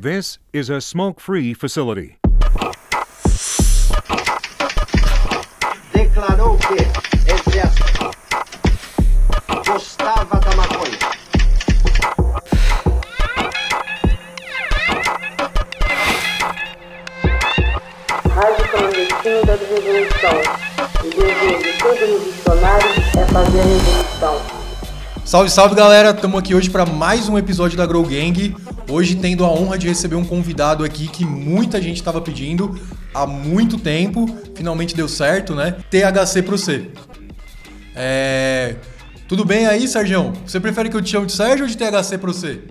This is a smoke free facility. declarou que, aspas, gostava da maconha. Rádio clandestino da revolução. O dever de todo revolucionário é fazer a revolução. Salve, salve galera! Estamos aqui hoje para mais um episódio da Grow Gang. Hoje tendo a honra de receber um convidado aqui que muita gente estava pedindo há muito tempo. Finalmente deu certo, né? THC pro C. É... Tudo bem aí, Sérgio? Você prefere que eu te chame de Sérgio ou de THC pro C?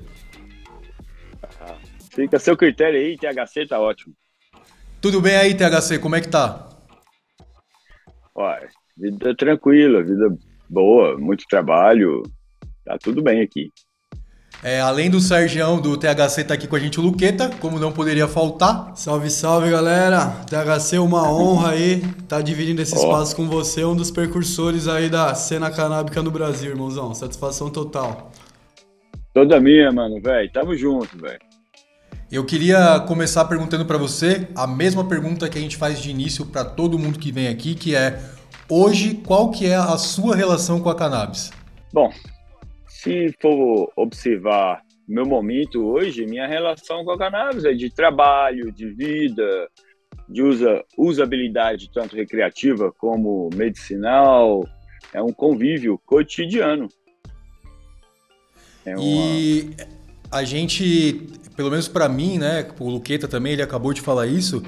Fica a seu critério aí, THC tá ótimo. Tudo bem aí, THC? Como é que tá? Olha, vida tranquila, vida boa, muito trabalho, tá tudo bem aqui. É, além do Sergião do THC tá aqui com a gente o Luqueta, como não poderia faltar. Salve, salve galera! THC, uma honra aí tá dividindo esse Ó. espaço com você, um dos precursores aí da cena canábica no Brasil, irmãozão. Satisfação total. Toda minha, mano, velho. Tamo junto, velho. Eu queria começar perguntando para você a mesma pergunta que a gente faz de início para todo mundo que vem aqui, que é hoje qual que é a sua relação com a cannabis? Bom, se for observar meu momento hoje, minha relação com a cannabis é de trabalho, de vida, de usa, usabilidade tanto recreativa como medicinal. É um convívio cotidiano. É uma... E a gente, pelo menos para mim, né, o Luqueta também, ele acabou de falar isso,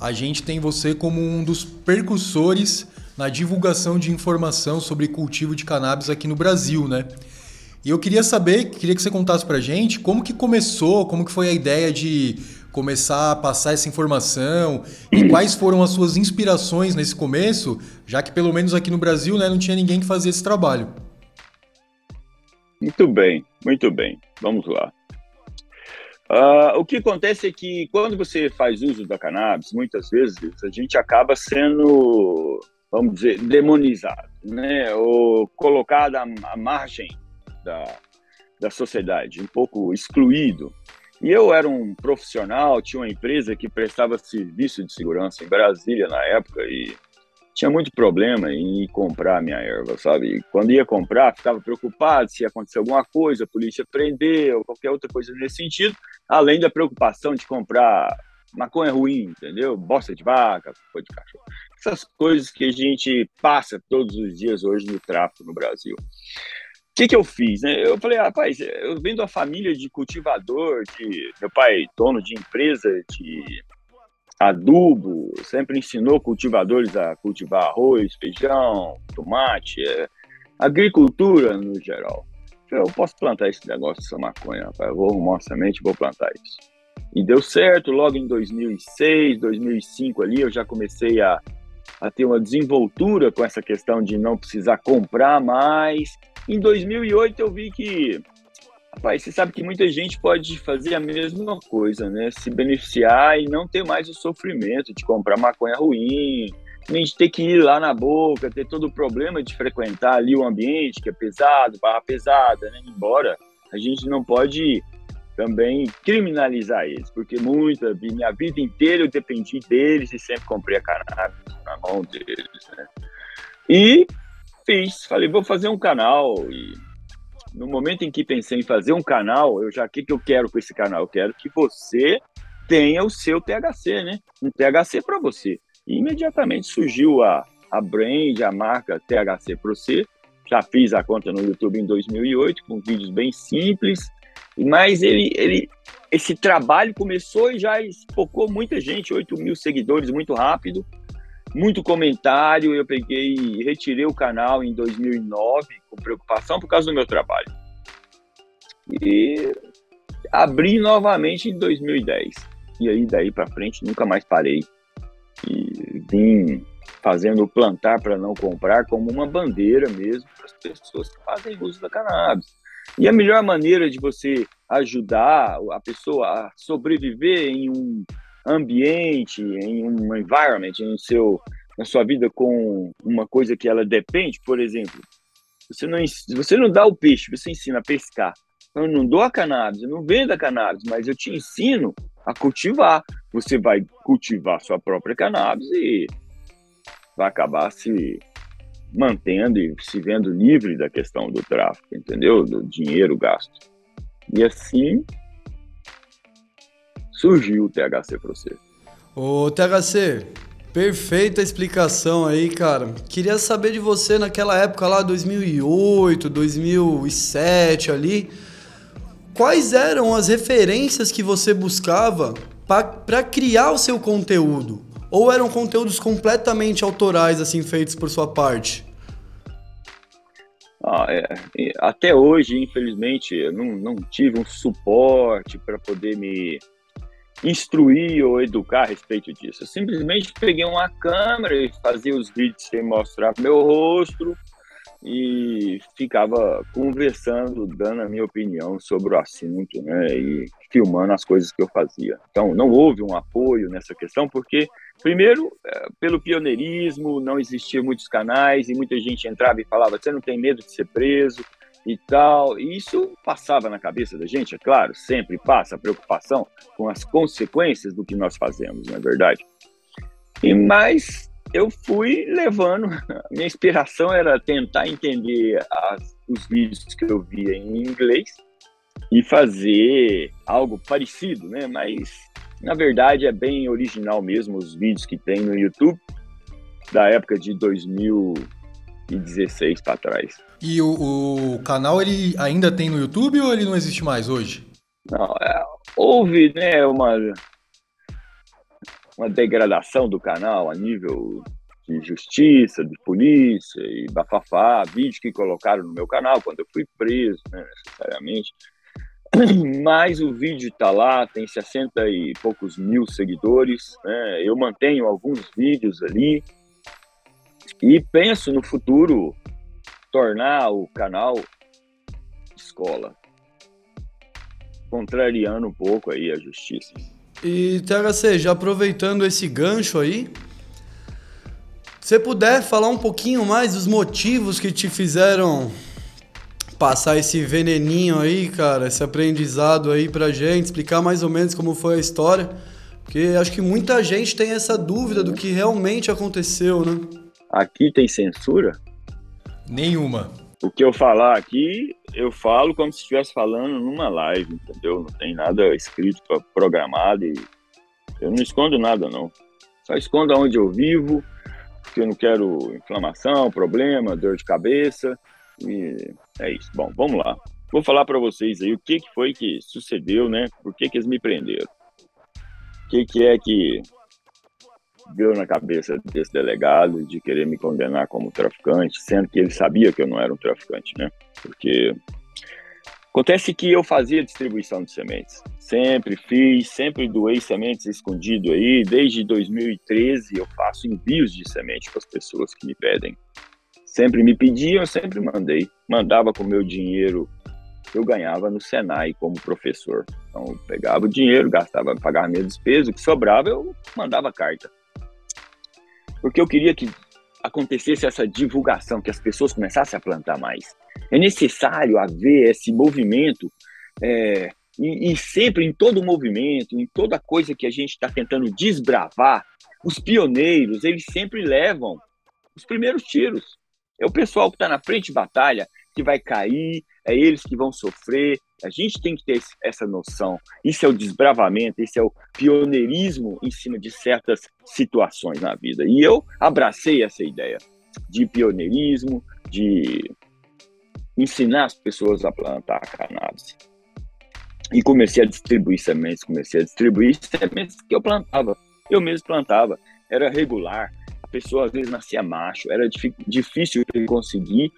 a gente tem você como um dos percursores na divulgação de informação sobre cultivo de cannabis aqui no Brasil, né? E eu queria saber, queria que você contasse pra gente como que começou, como que foi a ideia de começar a passar essa informação e quais foram as suas inspirações nesse começo, já que pelo menos aqui no Brasil, né, não tinha ninguém que fazia esse trabalho. Muito bem, muito bem. Vamos lá. Ah, o que acontece é que quando você faz uso da cannabis, muitas vezes a gente acaba sendo, vamos dizer, demonizado, né? Ou colocado à, à margem da, da sociedade, um pouco excluído. E eu era um profissional, tinha uma empresa que prestava serviço de segurança em Brasília na época e tinha muito problema em comprar minha erva, sabe? E quando ia comprar, ficava preocupado se ia acontecer alguma coisa, a polícia prender ou qualquer outra coisa nesse sentido, além da preocupação de comprar maconha ruim, entendeu? Bosta de vaca, cocô de cachorro. Essas coisas que a gente passa todos os dias hoje no tráfico no Brasil. O que, que eu fiz? Né? Eu falei, rapaz, eu venho de uma família de cultivador, de meu pai dono de empresa de adubo, sempre ensinou cultivadores a cultivar arroz, feijão, tomate, é, agricultura no geral. Eu posso plantar esse negócio, essa maconha, rapaz, eu vou arrumar uma semente e vou plantar isso. E deu certo, logo em 2006, 2005 ali, eu já comecei a, a ter uma desenvoltura com essa questão de não precisar comprar mais. Em 2008 eu vi que Rapaz, você sabe que muita gente pode fazer a mesma coisa, né? Se beneficiar e não ter mais o sofrimento de comprar maconha ruim, nem de ter que ir lá na boca, ter todo o problema de frequentar ali o ambiente que é pesado, barra pesada, né? Embora a gente não pode também criminalizar eles, porque muita, minha vida inteira eu dependi deles e sempre comprei a cannabis na mão deles, né? E fiz, falei, vou fazer um canal e no momento em que pensei em fazer um canal, eu já o que, que eu quero com esse canal? Eu quero que você tenha o seu THC, né? Um THC para você. E imediatamente surgiu a, a brand, a marca THC Pro C. Já fiz a conta no YouTube em 2008 com vídeos bem simples, mas ele, ele esse trabalho começou e já espocou muita gente, 8 mil seguidores muito rápido muito comentário. Eu peguei e retirei o canal em 2009 com preocupação por causa do meu trabalho. E abri novamente em 2010. E aí daí para frente nunca mais parei. E vim fazendo plantar para não comprar como uma bandeira mesmo para as pessoas que fazem uso da cannabis. E a melhor maneira de você ajudar a pessoa a sobreviver em um ambiente, em um environment, em seu, na sua vida com uma coisa que ela depende, por exemplo, você não, você não dá o peixe, você ensina a pescar. Eu não dou a cannabis, eu não vendo a cannabis, mas eu te ensino a cultivar. Você vai cultivar sua própria cannabis e vai acabar se mantendo e se vendo livre da questão do tráfico, entendeu? Do dinheiro gasto. E assim surgiu o THC para você. Ô, THC, perfeita explicação aí, cara. Queria saber de você naquela época lá, 2008, 2007 ali, quais eram as referências que você buscava para criar o seu conteúdo? Ou eram conteúdos completamente autorais, assim, feitos por sua parte? Ah, é, até hoje, infelizmente, eu não, não tive um suporte para poder me instruir ou educar a respeito disso. Eu simplesmente peguei uma câmera e fazia os vídeos sem mostrar meu rosto e ficava conversando, dando a minha opinião sobre o assunto, né, e filmando as coisas que eu fazia. Então, não houve um apoio nessa questão, porque, primeiro, é, pelo pioneirismo, não existiam muitos canais e muita gente entrava e falava: você não tem medo de ser preso, e tal. E isso passava na cabeça da gente, é claro, sempre passa a preocupação com as consequências do que nós fazemos, não é verdade? E mais eu fui levando, minha inspiração era tentar entender as, os vídeos que eu via em inglês e fazer algo parecido, né? Mas na verdade é bem original mesmo os vídeos que tem no YouTube da época de 2016 para trás. E o, o, canal ele ainda tem no YouTube ou ele não existe mais hoje? Não, é, houve né, uma, uma degradação do canal a nível de justiça, de polícia e bafafá, vídeos que colocaram no meu canal quando eu fui preso, né, necessariamente. Mas o vídeo está lá, tem 60 e poucos mil seguidores. Né? Eu mantenho alguns vídeos ali e penso no futuro tornar o canal escola, contrariando um pouco aí a justiça. E THC, já aproveitando esse gancho aí, se puder falar um pouquinho mais dos motivos que te fizeram passar esse veneninho aí, cara, esse aprendizado aí pra gente, explicar mais ou menos como foi a história, porque acho que muita gente tem essa dúvida do que realmente aconteceu, né? Aqui tem censura? Nenhuma. O que eu falar aqui, eu falo como se estivesse falando numa live, entendeu? Não tem nada escrito, programado e eu não escondo nada, não. Só escondo onde eu vivo, porque eu não quero inflamação, problema, dor de cabeça e é isso. Bom, vamos lá. Vou falar para vocês aí o que, que foi que sucedeu, né? Por que, que eles me prenderam? O que, que é que deu na cabeça desse delegado de querer me condenar como traficante, sendo que ele sabia que eu não era um traficante, né? Porque acontece que eu fazia distribuição de sementes, sempre fiz, sempre doei sementes escondido aí, desde 2013 eu faço envios de semente para as pessoas que me pedem. Sempre me pediam, sempre mandei, mandava com meu dinheiro eu ganhava no Senai como professor. Então, eu pegava o dinheiro, gastava, pagava minha despesa, o que sobrava eu mandava carta porque eu queria que acontecesse essa divulgação, que as pessoas começassem a plantar mais. É necessário haver esse movimento, é, e, e, sempre em todo movimento, em toda coisa que a gente está tentando desbravar, os pioneiros, eles sempre levam os primeiros tiros. É o pessoal que está na frente de batalha que vai cair, é eles que vão sofrer. A gente tem que ter essa noção. Isso é o desbravamento, isso é o pioneirismo em cima de certas situações na vida. E eu abracei essa ideia de pioneirismo, de ensinar as pessoas a plantar cannabis. E comecei a distribuir sementes, comecei a distribuir sementes que eu plantava. Eu mesmo plantava, era regular. A pessoa às vezes nascia macho, era difícil de conseguir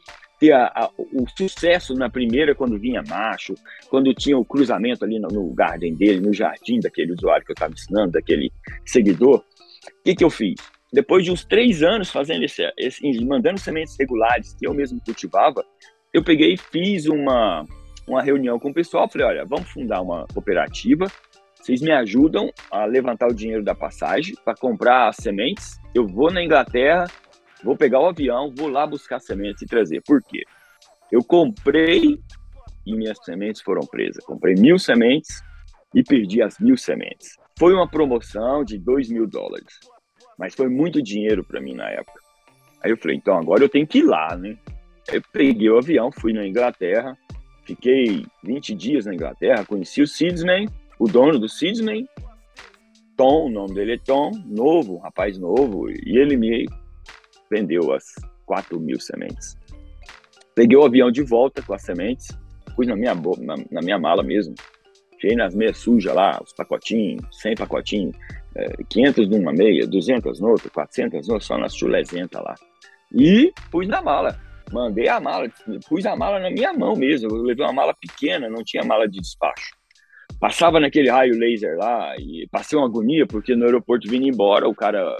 a, a, o sucesso na primeira quando vinha macho, quando tinha o cruzamento ali no, no garden dele, no jardim daquele usuário que eu estava ensinando, daquele seguidor. O que, que eu fiz? Depois de uns três anos fazendo esse, esse, mandando sementes regulares que eu mesmo cultivava, eu peguei e fiz uma, uma reunião com o pessoal. Falei: olha, vamos fundar uma cooperativa. Vocês me ajudam a levantar o dinheiro da passagem para comprar as sementes. Eu vou na Inglaterra, Vou pegar o avião, vou lá buscar sementes e trazer. Por quê? Eu comprei e minhas sementes foram presas. Comprei mil sementes e perdi as mil sementes. Foi uma promoção de dois mil dólares, mas foi muito dinheiro para mim na época. Aí eu falei, então agora eu tenho que ir lá, né? Eu peguei o avião, fui na Inglaterra, fiquei 20 dias na Inglaterra, conheci o Seedsman, o dono do Seedsman, Tom, o nome dele é Tom, novo, um rapaz novo, e ele me vendeu as 4 mil sementes. Peguei o avião de volta com as sementes, pus na minha, na, na minha mala mesmo, cheguei nas meias sujas lá, os pacotinhos, 100 pacotinhos, é, 500 numa meia, 200 noutra, 400 noutra, só nas chulezentas lá. E pus na mala. Mandei a mala, pus a mala na minha mão mesmo. Eu levei uma mala pequena, não tinha mala de despacho. Passava naquele raio laser lá e passei uma agonia, porque no aeroporto vindo embora, o cara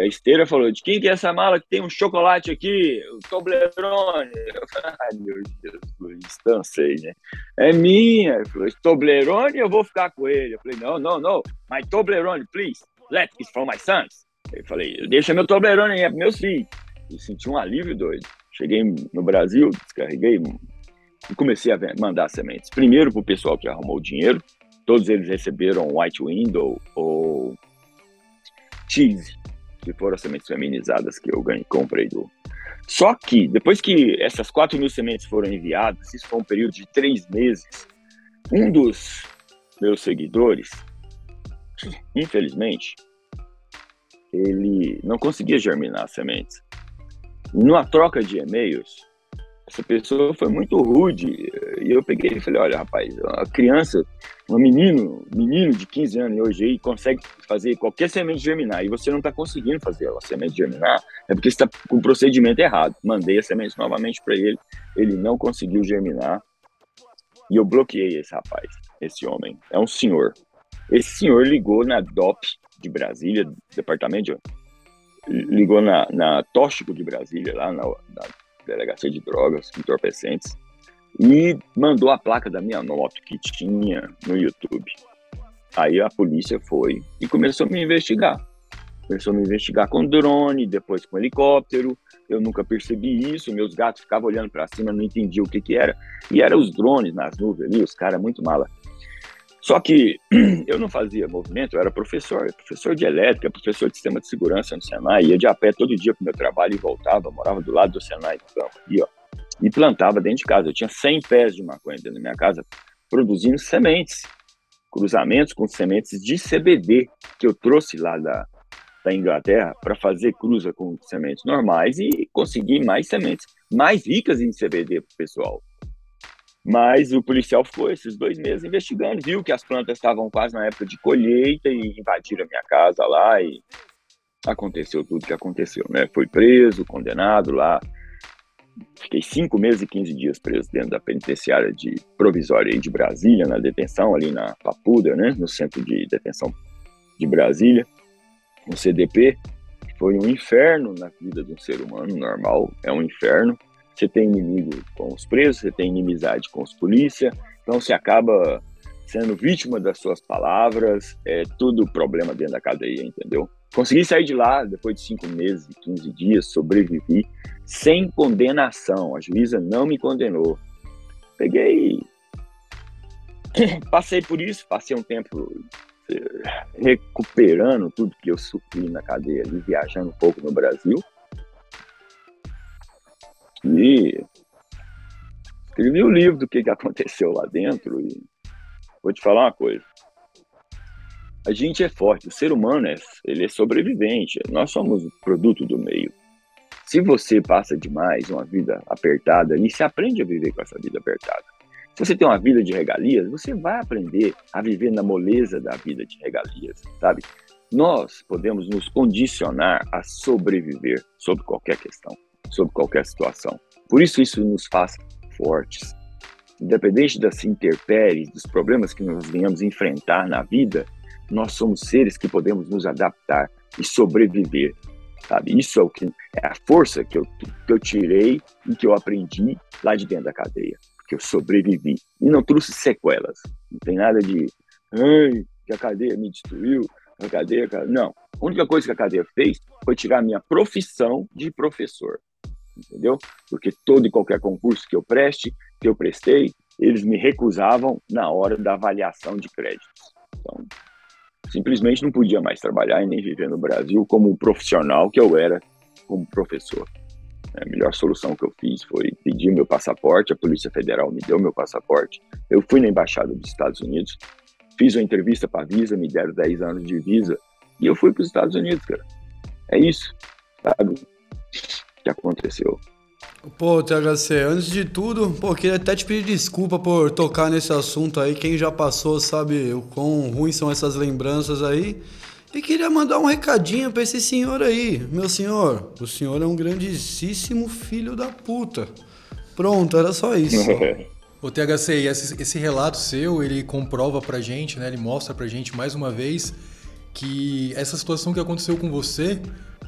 da esteira falou: De quem que é essa mala que tem um chocolate aqui? O Toblerone. Eu falei: Ai meu Deus, cansei, né? É minha. Ele falou: Toblerone, eu vou ficar com ele. Eu falei: Não, não, não. My Toblerone, please. Let it from my sons. Eu falei: Deixa meu Toblerone aí, é para meus filhos e senti um alívio doido. Cheguei no Brasil, descarreguei e comecei a mandar sementes. Primeiro para o pessoal que arrumou o dinheiro, todos eles receberam White Window ou Cheese, que foram as sementes feminizadas que eu ganhei, comprei do. Só que, depois que essas 4 mil sementes foram enviadas, isso foi um período de três meses, um dos meus seguidores, infelizmente, ele não conseguia germinar as sementes numa troca de e-mails, essa pessoa foi muito rude. E eu peguei e falei: olha, rapaz, uma criança, um menino, menino de 15 anos hoje aí, consegue fazer qualquer semente germinar e você não está conseguindo fazer a semente germinar, é porque está com o procedimento errado. Mandei a semente novamente para ele, ele não conseguiu germinar e eu bloqueei esse rapaz, esse homem. É um senhor. Esse senhor ligou na DOP de Brasília, departamento de ligou na, na Tóxico de Brasília, lá na, na delegacia de drogas, entorpecentes, e mandou a placa da minha moto que tinha no YouTube. Aí a polícia foi e começou a me investigar. Começou a me investigar com drone, depois com helicóptero. Eu nunca percebi isso. Meus gatos ficavam olhando para cima, não entendiam o que, que era. E eram os drones nas nuvens ali, os caras muito mala. Só que eu não fazia movimento, eu era professor, professor de elétrica, professor de sistema de segurança no Senai, ia de a pé todo dia para o meu trabalho e voltava, morava do lado do Senai campo, e, ó, e plantava dentro de casa. Eu tinha 100 pés de maconha dentro da minha casa, produzindo sementes, cruzamentos com sementes de CBD, que eu trouxe lá da, da Inglaterra para fazer cruza com sementes normais e conseguir mais sementes mais ricas em CBD para o pessoal. Mas o policial ficou esses dois meses investigando, viu que as plantas estavam quase na época de colheita e invadiram a minha casa lá e aconteceu tudo que aconteceu, né? Fui preso, condenado lá. Fiquei cinco meses e 15 dias preso dentro da penitenciária de provisória de Brasília, na detenção, ali na Papuda, né? No centro de detenção de Brasília, no CDP. Foi um inferno na vida de um ser humano normal, é um inferno você tem inimigo com os presos, você tem inimizade com os polícia, então você acaba sendo vítima das suas palavras, é tudo problema dentro da cadeia, entendeu? Consegui sair de lá depois de cinco meses e 15 dias, sobrevivi sem condenação, a juíza não me condenou. Peguei, passei por isso, passei um tempo eh, recuperando tudo que eu sofri na cadeia e viajando um pouco no Brasil. E escrevi o livro do que, que aconteceu lá dentro e vou te falar uma coisa. A gente é forte, o ser humano é, ele é sobrevivente, nós somos produto do meio. Se você passa demais uma vida apertada e se aprende a viver com essa vida apertada. Se você tem uma vida de regalias, você vai aprender a viver na moleza da vida de regalias, sabe? Nós podemos nos condicionar a sobreviver sobre qualquer questão sobre qualquer situação. Por isso, isso nos faz fortes. Independente das intempéries, dos problemas que nós venhamos enfrentar na vida, nós somos seres que podemos nos adaptar e sobreviver. Sabe? Isso é, o que, é a força que eu, que eu tirei e que eu aprendi lá de dentro da cadeia. Porque eu sobrevivi. E não trouxe sequelas. Não tem nada de. Ai, que a cadeia me destruiu. A cadeia. Não. A única coisa que a cadeia fez foi tirar a minha profissão de professor entendeu? Porque todo e qualquer concurso que eu preste, que eu prestei, eles me recusavam na hora da avaliação de créditos. Então, simplesmente não podia mais trabalhar e nem viver no Brasil como profissional que eu era como professor. A melhor solução que eu fiz foi pedir meu passaporte, a Polícia Federal me deu meu passaporte. Eu fui na Embaixada dos Estados Unidos, fiz uma entrevista para a Visa, me deram 10 anos de Visa, e eu fui para os Estados Unidos, cara. É isso, sabe? Que aconteceu. Pô, THC, antes de tudo, pô, queria até te pedir desculpa por tocar nesse assunto aí. Quem já passou sabe o quão ruins são essas lembranças aí. E queria mandar um recadinho pra esse senhor aí. Meu senhor, o senhor é um grandíssimo filho da puta. Pronto, era só isso. O THC, esse, esse relato seu, ele comprova pra gente, né? Ele mostra pra gente mais uma vez que essa situação que aconteceu com você,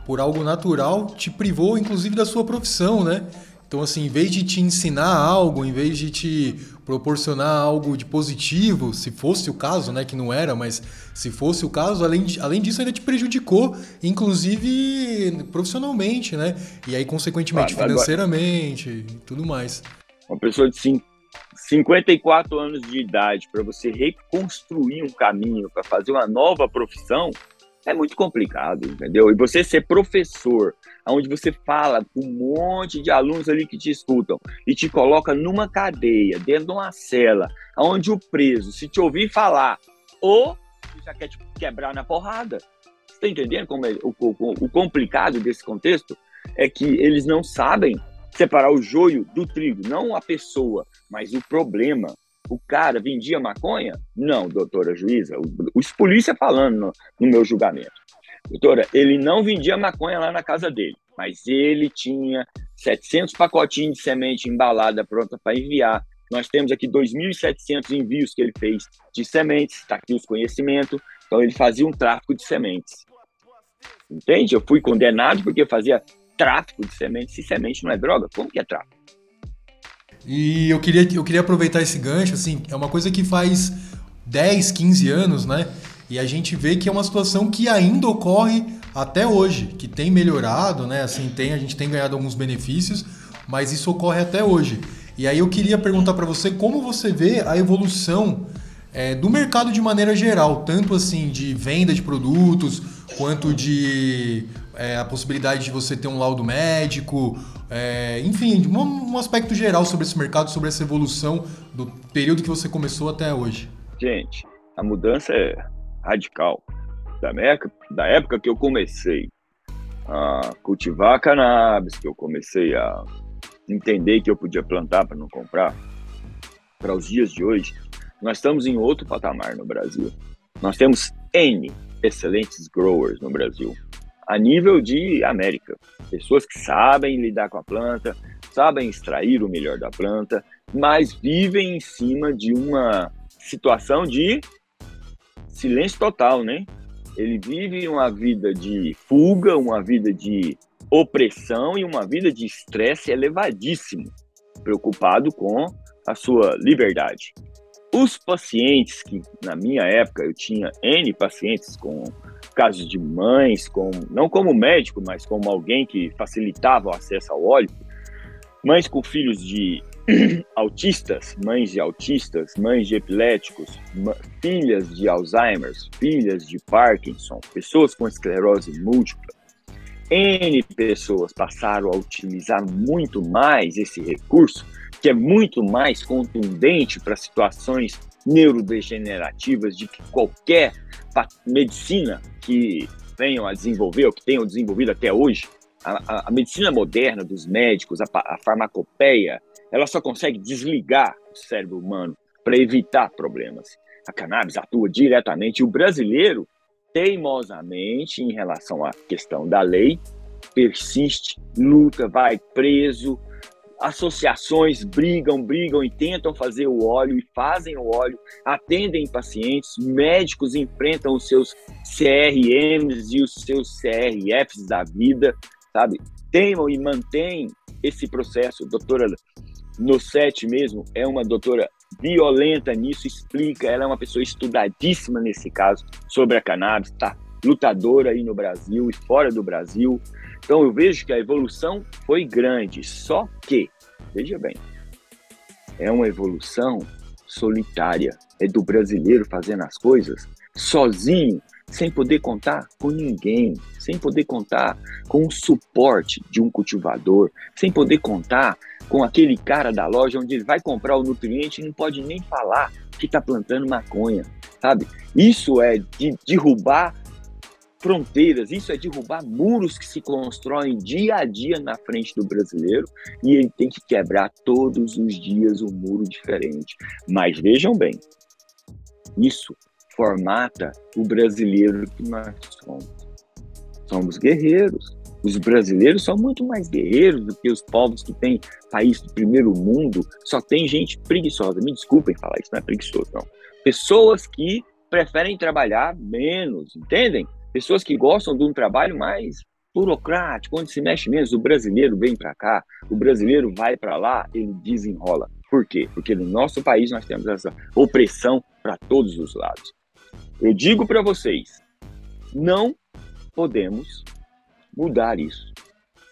por algo natural, te privou inclusive da sua profissão, né? Então, assim, em vez de te ensinar algo, em vez de te proporcionar algo de positivo, se fosse o caso, né, que não era, mas se fosse o caso, além, de, além disso, ainda te prejudicou, inclusive profissionalmente, né? E aí, consequentemente, Claro, financeiramente e tudo mais. Uma pessoa de cin- 54 anos de idade, para você reconstruir um caminho, para fazer uma nova profissão, é muito complicado, entendeu? E você ser professor, onde você fala com um monte de alunos ali que te escutam e te coloca numa cadeia, dentro de uma cela, onde o preso, se te ouvir falar, ou já quer te quebrar na porrada. Você está entendendo como é, o, o, o complicado desse contexto? É que eles não sabem separar o joio do trigo, não a pessoa, mas o problema. O cara vendia maconha? Não, doutora juíza. Os polícia falando no, no meu julgamento. Doutora, ele não vendia maconha lá na casa dele, mas ele tinha 700 pacotinhos de semente embalada pronta para enviar. Nós temos aqui 2.700 envios que ele fez de sementes, está aqui os conhecimentos. Então ele fazia um tráfico de sementes. Entende? Eu fui condenado porque fazia tráfico de sementes. Se semente não é droga, como que é tráfico? E eu queria, eu queria aproveitar esse gancho, assim, é uma coisa que faz 10, 15 anos, né? E a gente vê que é uma situação que ainda ocorre até hoje, que tem melhorado, né? Assim, tem, a gente tem ganhado alguns benefícios, mas isso ocorre até hoje. E aí eu queria perguntar para você como você vê a evolução é, do mercado de maneira geral, tanto assim de venda de produtos, quanto de é, a possibilidade de você ter um laudo médico, é, enfim, um, um aspecto geral sobre esse mercado, sobre essa evolução do período que você começou até hoje. Gente, a mudança é radical. Da época, da época que eu comecei a cultivar cannabis, que eu comecei a entender que eu podia plantar para não comprar, para os dias de hoje, nós estamos em outro patamar no Brasil. Nós temos N excelentes growers no Brasil, a nível de América. Pessoas que sabem lidar com a planta, sabem extrair o melhor da planta, mas vivem em cima de uma situação de silêncio total, né? Ele vive uma vida de fuga, uma vida de opressão e uma vida de estresse elevadíssimo, preocupado com a sua liberdade. Os pacientes que na minha época eu tinha N pacientes com casos de mães, com não como médico, mas como alguém que facilitava o acesso ao óleo, mães com filhos de autistas, mães de autistas, mães de epiléticos, filhas de Alzheimer, filhas de Parkinson, pessoas com esclerose múltipla. N pessoas passaram a utilizar muito mais esse recurso, que é muito mais contundente para situações neurodegenerativas de que qualquer medicina que venham a desenvolver, ou que tenham desenvolvido até hoje. A, a- a medicina moderna dos médicos, a, a farmacopeia, ela só consegue desligar o cérebro humano para evitar problemas. A cannabis atua diretamente o brasileiro, teimosamente, em relação à questão da lei, persiste, luta, vai preso. Associações brigam, brigam e tentam fazer o óleo e fazem o óleo, atendem pacientes, médicos enfrentam os seus CRMs e os seus CRFs da vida, sabe? Teimam e mantêm esse processo. Doutora Nossete mesmo é uma doutora violenta nisso, explica, ela é uma pessoa estudadíssima nesse caso sobre a cannabis, tá lutadora aí no Brasil e fora do Brasil, Então eu vejo que a evolução foi grande, só que, veja bem, é uma evolução solitária, é do brasileiro fazendo as coisas sozinho, sem poder contar com ninguém, sem poder contar com o suporte de um cultivador, sem poder contar com aquele cara da loja onde ele vai comprar o nutriente e não pode nem falar que está plantando maconha, sabe? Isso é de derrubar fronteiras, isso é derrubar muros que se constroem dia a dia na frente do brasileiro e ele tem que quebrar todos os dias um muro diferente. Mas vejam bem, isso formata o brasileiro que nós somos. Somos guerreiros. Os brasileiros são muito mais guerreiros do que os povos que têm país do primeiro mundo. Só tem gente preguiçosa. Me desculpem falar isso, não é preguiçoso, não. Pessoas que preferem trabalhar menos, entendem? Pessoas que gostam de um trabalho mais burocrático, onde se mexe menos. O brasileiro vem para cá, o brasileiro vai para lá, ele desenrola. Por quê? Porque no nosso país nós temos essa opressão para todos os lados. Eu digo para vocês, não podemos mudar isso.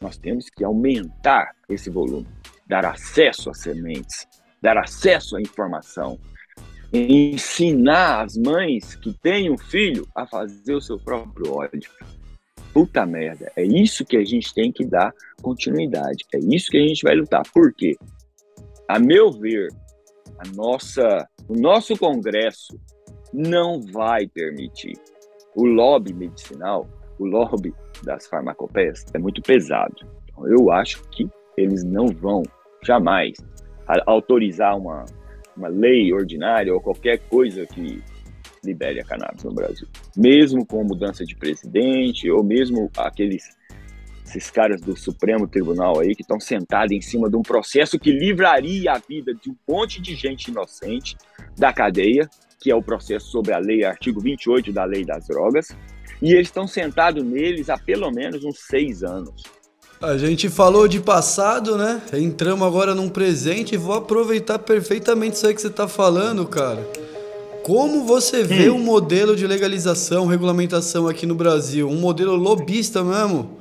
Nós temos que aumentar esse volume, dar acesso a sementes, dar acesso à informação, ensinar as mães que têm um filho a fazer o seu próprio óleo. Puta merda, é isso que a gente tem que dar continuidade, é isso que a gente vai lutar. Por quê? A meu ver, a nossa, o nosso Congresso não vai permitir. O lobby medicinal, o lobby das farmacopeias é muito pesado. Então, eu acho que eles não vão jamais autorizar uma, uma lei ordinária ou qualquer coisa que libere a cannabis no Brasil. Mesmo com mudança de presidente ou mesmo aqueles esses caras do Supremo Tribunal aí que estão sentados em cima de um processo que livraria a vida de um monte de gente inocente da cadeia, que é o processo sobre a lei, artigo 28 da lei das drogas, e eles estão sentados neles há pelo menos uns seis anos. A gente falou de passado, né? Entramos agora num presente e vou aproveitar perfeitamente isso aí que você está falando, cara. Como você vê hum. o um modelo de legalização, regulamentação aqui no Brasil? Um modelo lobista mesmo?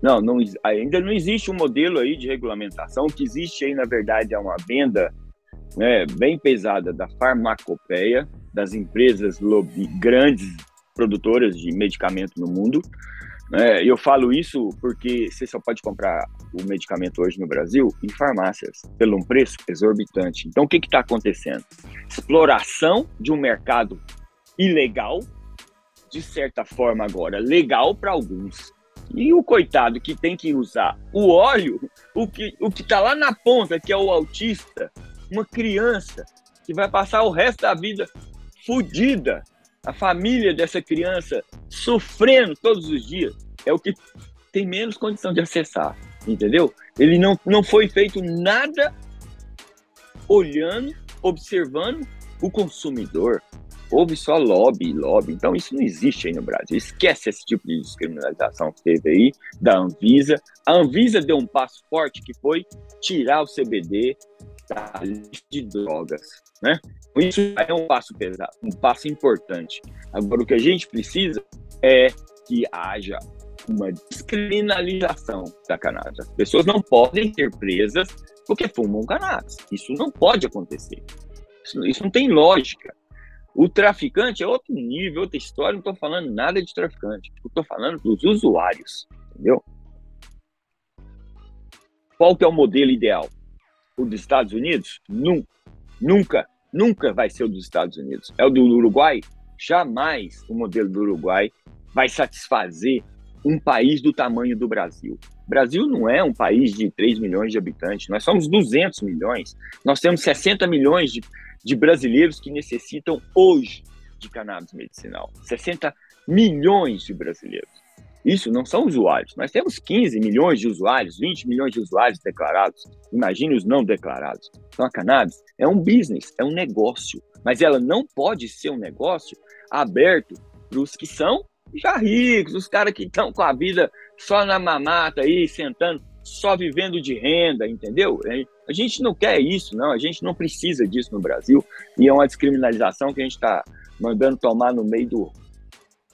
Não, não, ainda não existe um modelo aí de regulamentação. O que existe aí, na verdade, é uma venda né, bem pesada da farmacopeia, das empresas lobby, grandes produtoras de medicamento no mundo. É, eu falo isso porque você só pode comprar o medicamento hoje no Brasil em farmácias, pelo um preço exorbitante. Então, o que está acontecendo? Exploração de um mercado ilegal, de certa forma agora legal para alguns. E o coitado que tem que usar o óleo, o que o está lá na ponta, que é o autista, uma criança que vai passar o resto da vida fodida, a família dessa criança sofrendo todos os dias, é o que tem menos condição de acessar, entendeu? Ele não, não foi feito nada olhando, observando o consumidor. Houve só lobby, lobby. Então isso não existe aí no Brasil. Esquece esse tipo de descriminalização que teve aí da Anvisa. A Anvisa deu um passo forte que foi tirar o CBD da lista de drogas, né? Isso é um passo pesado, um passo importante. Agora, o que a gente precisa é que haja uma descriminalização da cannabis. As pessoas não podem ser presas porque fumam cannabis. Isso não pode acontecer. Isso, isso não tem lógica. O traficante é outro nível, outra história. Não estou falando nada de traficante. Estou falando dos usuários, entendeu? Qual que é o modelo ideal? o dos Estados Unidos? Nunca, nunca, nunca vai ser o dos Estados Unidos. É o do Uruguai? Jamais o modelo do Uruguai vai satisfazer um país do tamanho do Brasil. O Brasil não é um país de 3 milhões de habitantes, nós somos 200 milhões. Nós temos 60 milhões de, de brasileiros que necessitam hoje de cannabis medicinal. 60 milhões de brasileiros. Isso não são usuários. Nós temos 15 milhões de usuários, 20 milhões de usuários declarados. Imagine os não declarados. Então, a cannabis é um business, é um negócio. Mas ela não pode ser um negócio aberto para os que são já ricos, os caras que estão com a vida só na mamata aí, sentando, só vivendo de renda, entendeu? A gente não quer isso, não. A gente não precisa disso no Brasil. E é uma descriminalização que a gente está mandando tomar no meio do,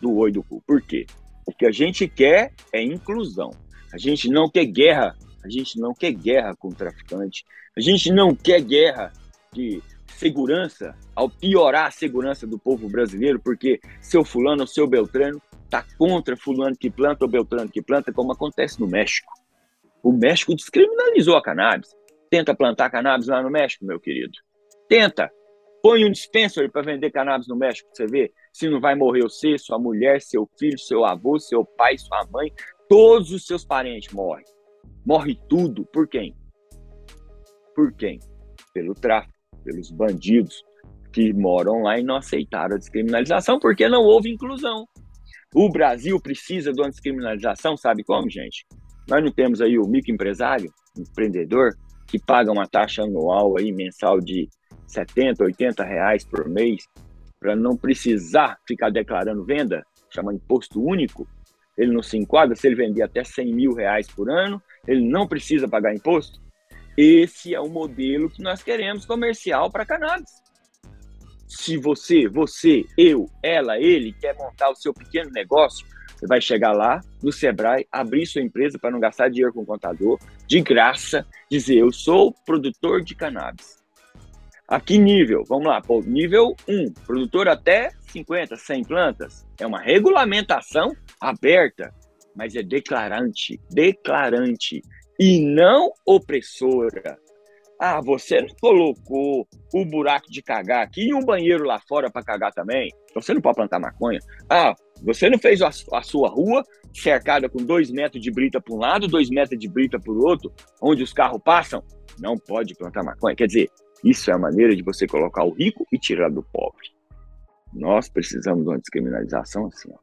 do oi do cu. Por quê? O que a gente quer é inclusão. A gente não quer guerra. A gente não quer guerra com o traficante. A gente não quer guerra de segurança, ao piorar a segurança do povo brasileiro, porque seu fulano seu Beltrano está contra fulano que planta ou Beltrano que planta, como acontece no México. O México descriminalizou a cannabis. Tenta plantar cannabis lá no México, meu querido. Tenta. Põe um dispensary para vender cannabis no México, você vê se não vai morrer você, sua mulher, seu filho, seu avô, seu pai, sua mãe, todos os seus parentes morrem. Morre tudo. Por quem? Por quem? Pelo tráfico, pelos bandidos que moram lá e não aceitaram a descriminalização porque não houve inclusão. O Brasil precisa de uma descriminalização, sabe como, gente? Nós não temos aí o microempresário, empreendedor, que paga uma taxa anual aí, mensal de 70, 80 reais por mês, para não precisar ficar declarando venda, chama imposto único, ele não se enquadra, se ele vender até 100 mil reais por ano, ele não precisa pagar imposto. Esse é o modelo que nós queremos comercial para cannabis. Se você, você, eu, ela, ele quer montar o seu pequeno negócio, você vai chegar lá no Sebrae, abrir sua empresa para não gastar dinheiro com o contador, de graça, dizer eu sou produtor de cannabis. A que nível? Vamos lá, pô, nível 1, produtor até 50, 100 plantas. É uma regulamentação aberta, mas é declarante, declarante e não opressora. Ah, você não colocou o buraco de cagar aqui e um banheiro lá fora para cagar também? Você não pode plantar maconha. Ah, você não fez a, a sua rua cercada com dois metros de brita para um lado, dois metros de brita para o outro, onde os carros passam? Não pode plantar maconha. Quer dizer, isso é a maneira de você colocar o rico e tirar do pobre. Nós precisamos de uma descriminalização assim. Ó.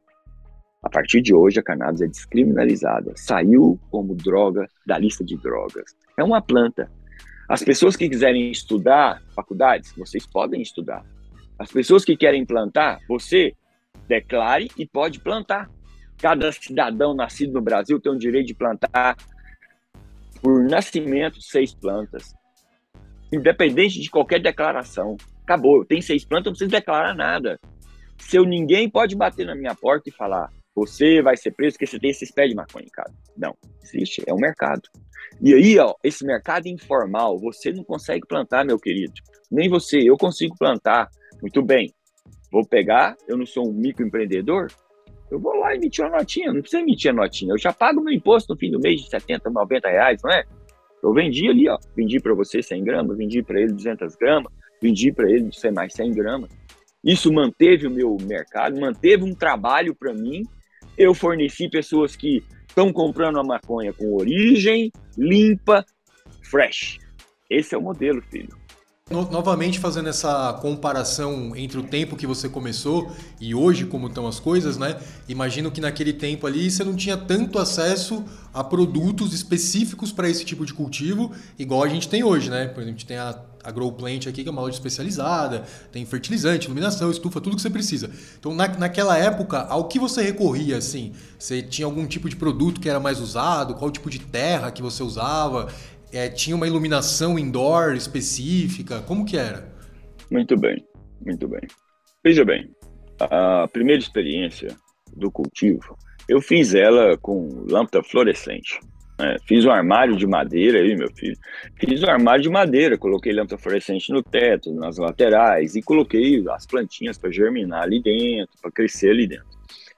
A partir de hoje, a cannabis é descriminalizada. Saiu como droga da lista de drogas. É uma planta. As pessoas que quiserem estudar faculdades, vocês podem estudar. As pessoas que querem plantar, você declare e pode plantar. Cada cidadão nascido no Brasil tem o direito de plantar, por nascimento, seis plantas independente de qualquer declaração. Acabou, tem seis plantas, não preciso declarar nada. Seu ninguém pode bater na minha porta e falar: você vai ser preso porque você tem esses pés de maconha em casa. Não, existe, é um mercado. E aí, ó, esse mercado informal, você não consegue plantar, meu querido. Nem você, eu consigo plantar. Muito bem. Vou pegar, eu não sou um microempreendedor, eu vou lá emitir uma notinha, não precisa emitir a notinha. Eu já pago meu imposto no fim do mês de 70, 90 reais, não é? Eu vendi ali, ó, vendi para você 100 gramas, vendi para ele 200 gramas, vendi para ele sei mais 100 gramas. Isso manteve o meu mercado, manteve um trabalho para mim. Eu forneci pessoas que estão comprando a maconha com origem, limpa, fresh. Esse é o modelo, filho. No, novamente fazendo essa comparação entre o tempo que você começou e hoje como estão as coisas, né? Imagino que naquele tempo ali você não tinha tanto acesso a produtos específicos para esse tipo de cultivo, igual a gente tem hoje, né? Por exemplo, a gente tem a, a Grow Plant aqui, que é uma loja especializada, tem fertilizante, iluminação, estufa, tudo que você precisa. Então, na, naquela época, ao que você recorria, assim? Você tinha algum tipo de produto que era mais usado? Qual tipo de terra que você usava? É, tinha uma iluminação indoor específica? Como que era? Muito bem, muito bem. Veja bem, a primeira experiência do cultivo, eu fiz ela com lâmpada fluorescente. É, fiz um armário de madeira aí, meu filho. Fiz um armário de madeira, coloquei lâmpada fluorescente no teto, nas laterais e coloquei as plantinhas para germinar ali dentro, para crescer ali dentro.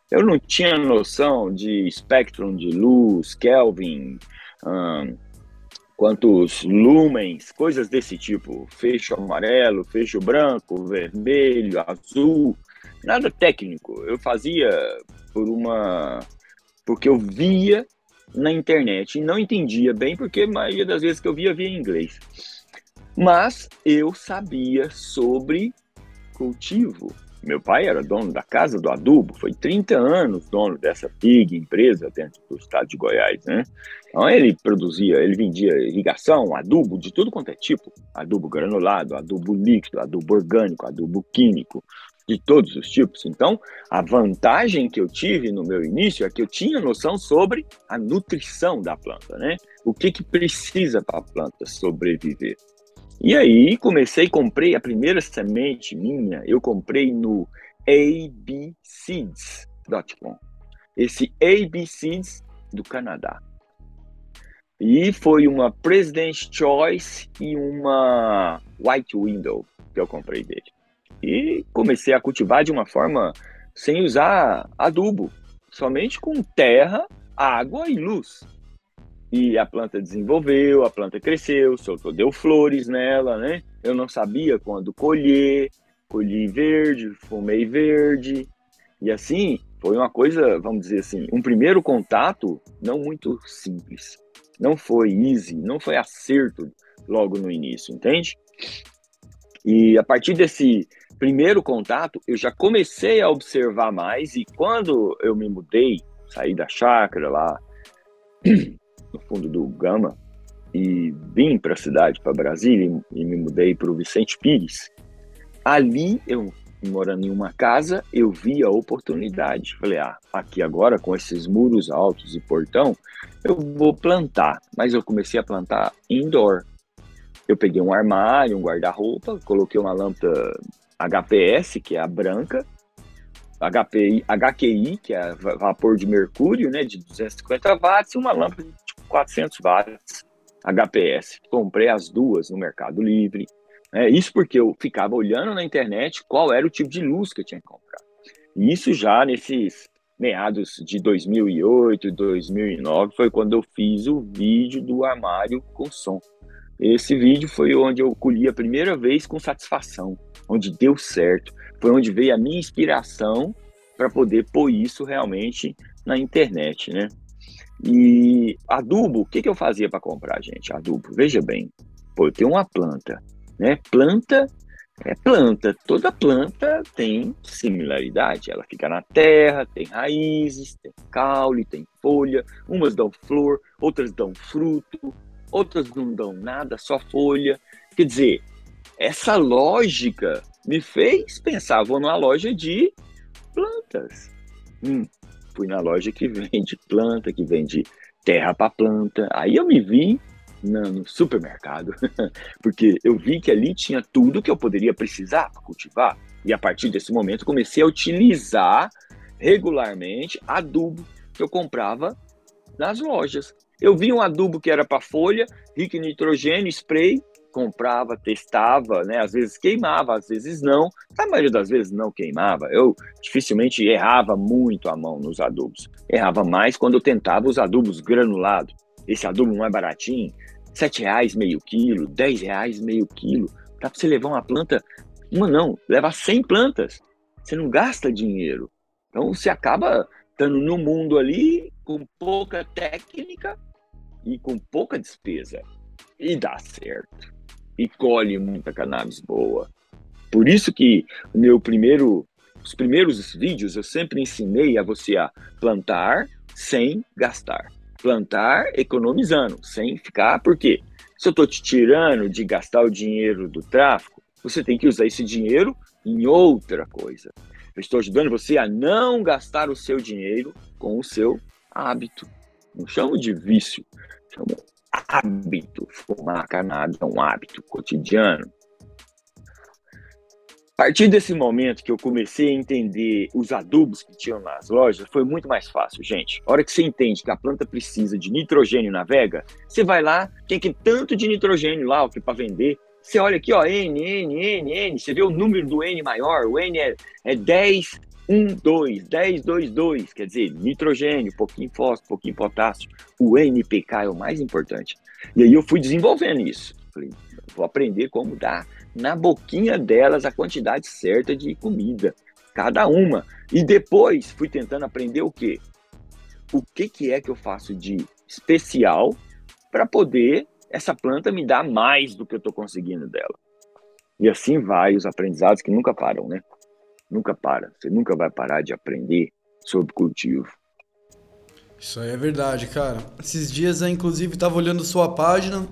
Eu não tinha noção de espectro de luz, Kelvin, hum, quantos lumens, coisas desse tipo, fecho amarelo, fecho branco, vermelho, azul, nada técnico. Eu fazia por uma porque eu via na internet e não entendia bem porque a maioria das vezes que eu via via em inglês. Mas eu sabia sobre cultivo, meu pai era dono da casa do adubo, foi 30 anos dono dessa big empresa dentro do estado de Goiás, né? Então ele produzia, ele vendia irrigação, adubo de tudo quanto é tipo, adubo granulado, adubo líquido, adubo orgânico, adubo químico, de todos os tipos. Então, a vantagem que eu tive no meu início é que eu tinha noção sobre a nutrição da planta, né? O que que precisa para a planta sobreviver. E aí comecei, comprei a primeira semente minha, eu comprei no abseeds.com. esse ABCs do Canadá. E foi uma President Choice e uma White Window que eu comprei dele. E comecei a cultivar de uma forma sem usar adubo, somente com terra, água e luz. E a planta desenvolveu, a planta cresceu, soltou, deu flores nela, né? Eu não sabia quando colher, colhi verde, fumei verde. E assim, foi uma coisa, vamos dizer assim, um primeiro contato não muito simples não foi easy, não foi acerto logo no início, entende? E a partir desse primeiro contato, eu já comecei a observar mais e quando eu me mudei, saí da chácara lá no fundo do Gama e vim para a cidade, para Brasília e, e me mudei para o Vicente Pires, ali eu morando em uma casa, eu vi a oportunidade. Falei, ah, aqui agora com esses muros altos e portão, eu vou plantar. Mas eu comecei a plantar indoor. Eu peguei um armário, um guarda-roupa, coloquei uma lâmpada HPS, que é a branca, HPI, HQI, que é vapor de mercúrio, né, de 250 watts, e uma lâmpada 400 watts HPS. Comprei as duas no Mercado Livre. É, isso porque eu ficava olhando na internet qual era o tipo de luz que eu tinha que comprar. E isso já nesses meados de 2008, 2009, foi quando eu fiz o vídeo do armário com som. Esse vídeo foi onde eu colhi a primeira vez com satisfação, onde deu certo. Foi onde veio a minha inspiração para poder pôr isso realmente na internet, né? E adubo, o que, que eu fazia para comprar, gente? Adubo, veja bem, pô, eu tenho uma planta, né? Planta é planta. Toda planta tem similaridade. Ela fica na terra, tem raízes, tem caule, tem folha. Umas dão flor, outras dão fruto, outras não dão nada, só folha. Quer dizer, essa lógica me fez pensar, vou numa loja de plantas. Hum, fui na loja que vende planta, que vende terra para planta. Aí eu me vi no supermercado, porque eu vi que ali tinha tudo que eu poderia precisar para cultivar. E a partir desse momento comecei a utilizar regularmente adubo que eu comprava nas lojas. Eu vi um adubo que era para folha, rico em nitrogênio, spray, comprava, testava, né? Às vezes queimava, às vezes não. A maioria das vezes não queimava. Eu dificilmente errava muito a mão nos adubos. Errava mais quando eu tentava os adubos granulados. Esse adubo não é baratinho, sete reais meio quilo, dez reais meio quilo. Dá para você levar uma planta, uma não, leva 100 plantas. Você não gasta dinheiro. Então você acaba estando no mundo ali com pouca técnica e com pouca despesa. E dá certo. E colhe muita cannabis boa. Por isso que meu primeiro, os primeiros vídeos eu sempre ensinei a você a plantar sem gastar plantar economizando, sem ficar, porque se eu estou te tirando de gastar o dinheiro do tráfico, você tem que usar esse dinheiro em outra coisa. Eu estou ajudando você a não gastar o seu dinheiro com o seu hábito. Não chamo de vício, chamo hábito. Fumar cannabis é um hábito cotidiano. A partir desse momento que eu comecei a entender os adubos que tinham nas lojas, foi muito mais fácil, gente. A hora que você entende que a planta precisa de nitrogênio na vega, você vai lá, tem que tanto de nitrogênio lá, o que para vender. Você olha aqui, ó, N, N, N, N, você vê o número do N maior, o N é, é 10, 1, 2, 10, 2, 2, quer dizer, nitrogênio, pouquinho fósforo, pouquinho potássio. O NPK é o mais importante. E aí eu fui desenvolvendo isso. Falei, vou aprender como dar na boquinha delas a quantidade certa de comida, cada uma. E depois fui tentando aprender o quê? O que, que é que eu faço de especial para poder essa planta me dar mais do que eu estou conseguindo dela. E assim vai os aprendizados que nunca param, né? Nunca para. Você nunca vai parar de aprender sobre cultivo. Isso aí é verdade, cara. Esses dias, inclusive, estava olhando sua página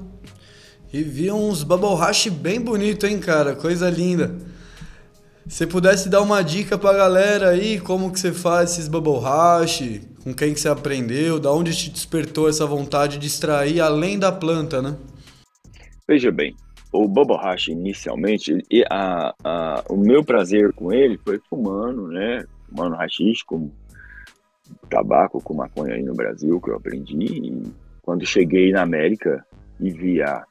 e vi uns bubble hash bem bonito, hein, cara? Coisa linda. Se pudesse dar uma dica pra galera aí, como que você faz esses bubble hash, com quem que você aprendeu, da onde te despertou essa vontade de extrair além da planta, né? Veja bem, o bubble hash inicialmente, a, a, o meu prazer com ele foi fumando, né? Fumando hashish, como tabaco, com maconha aí no Brasil, que eu aprendi. E quando cheguei na América e vi a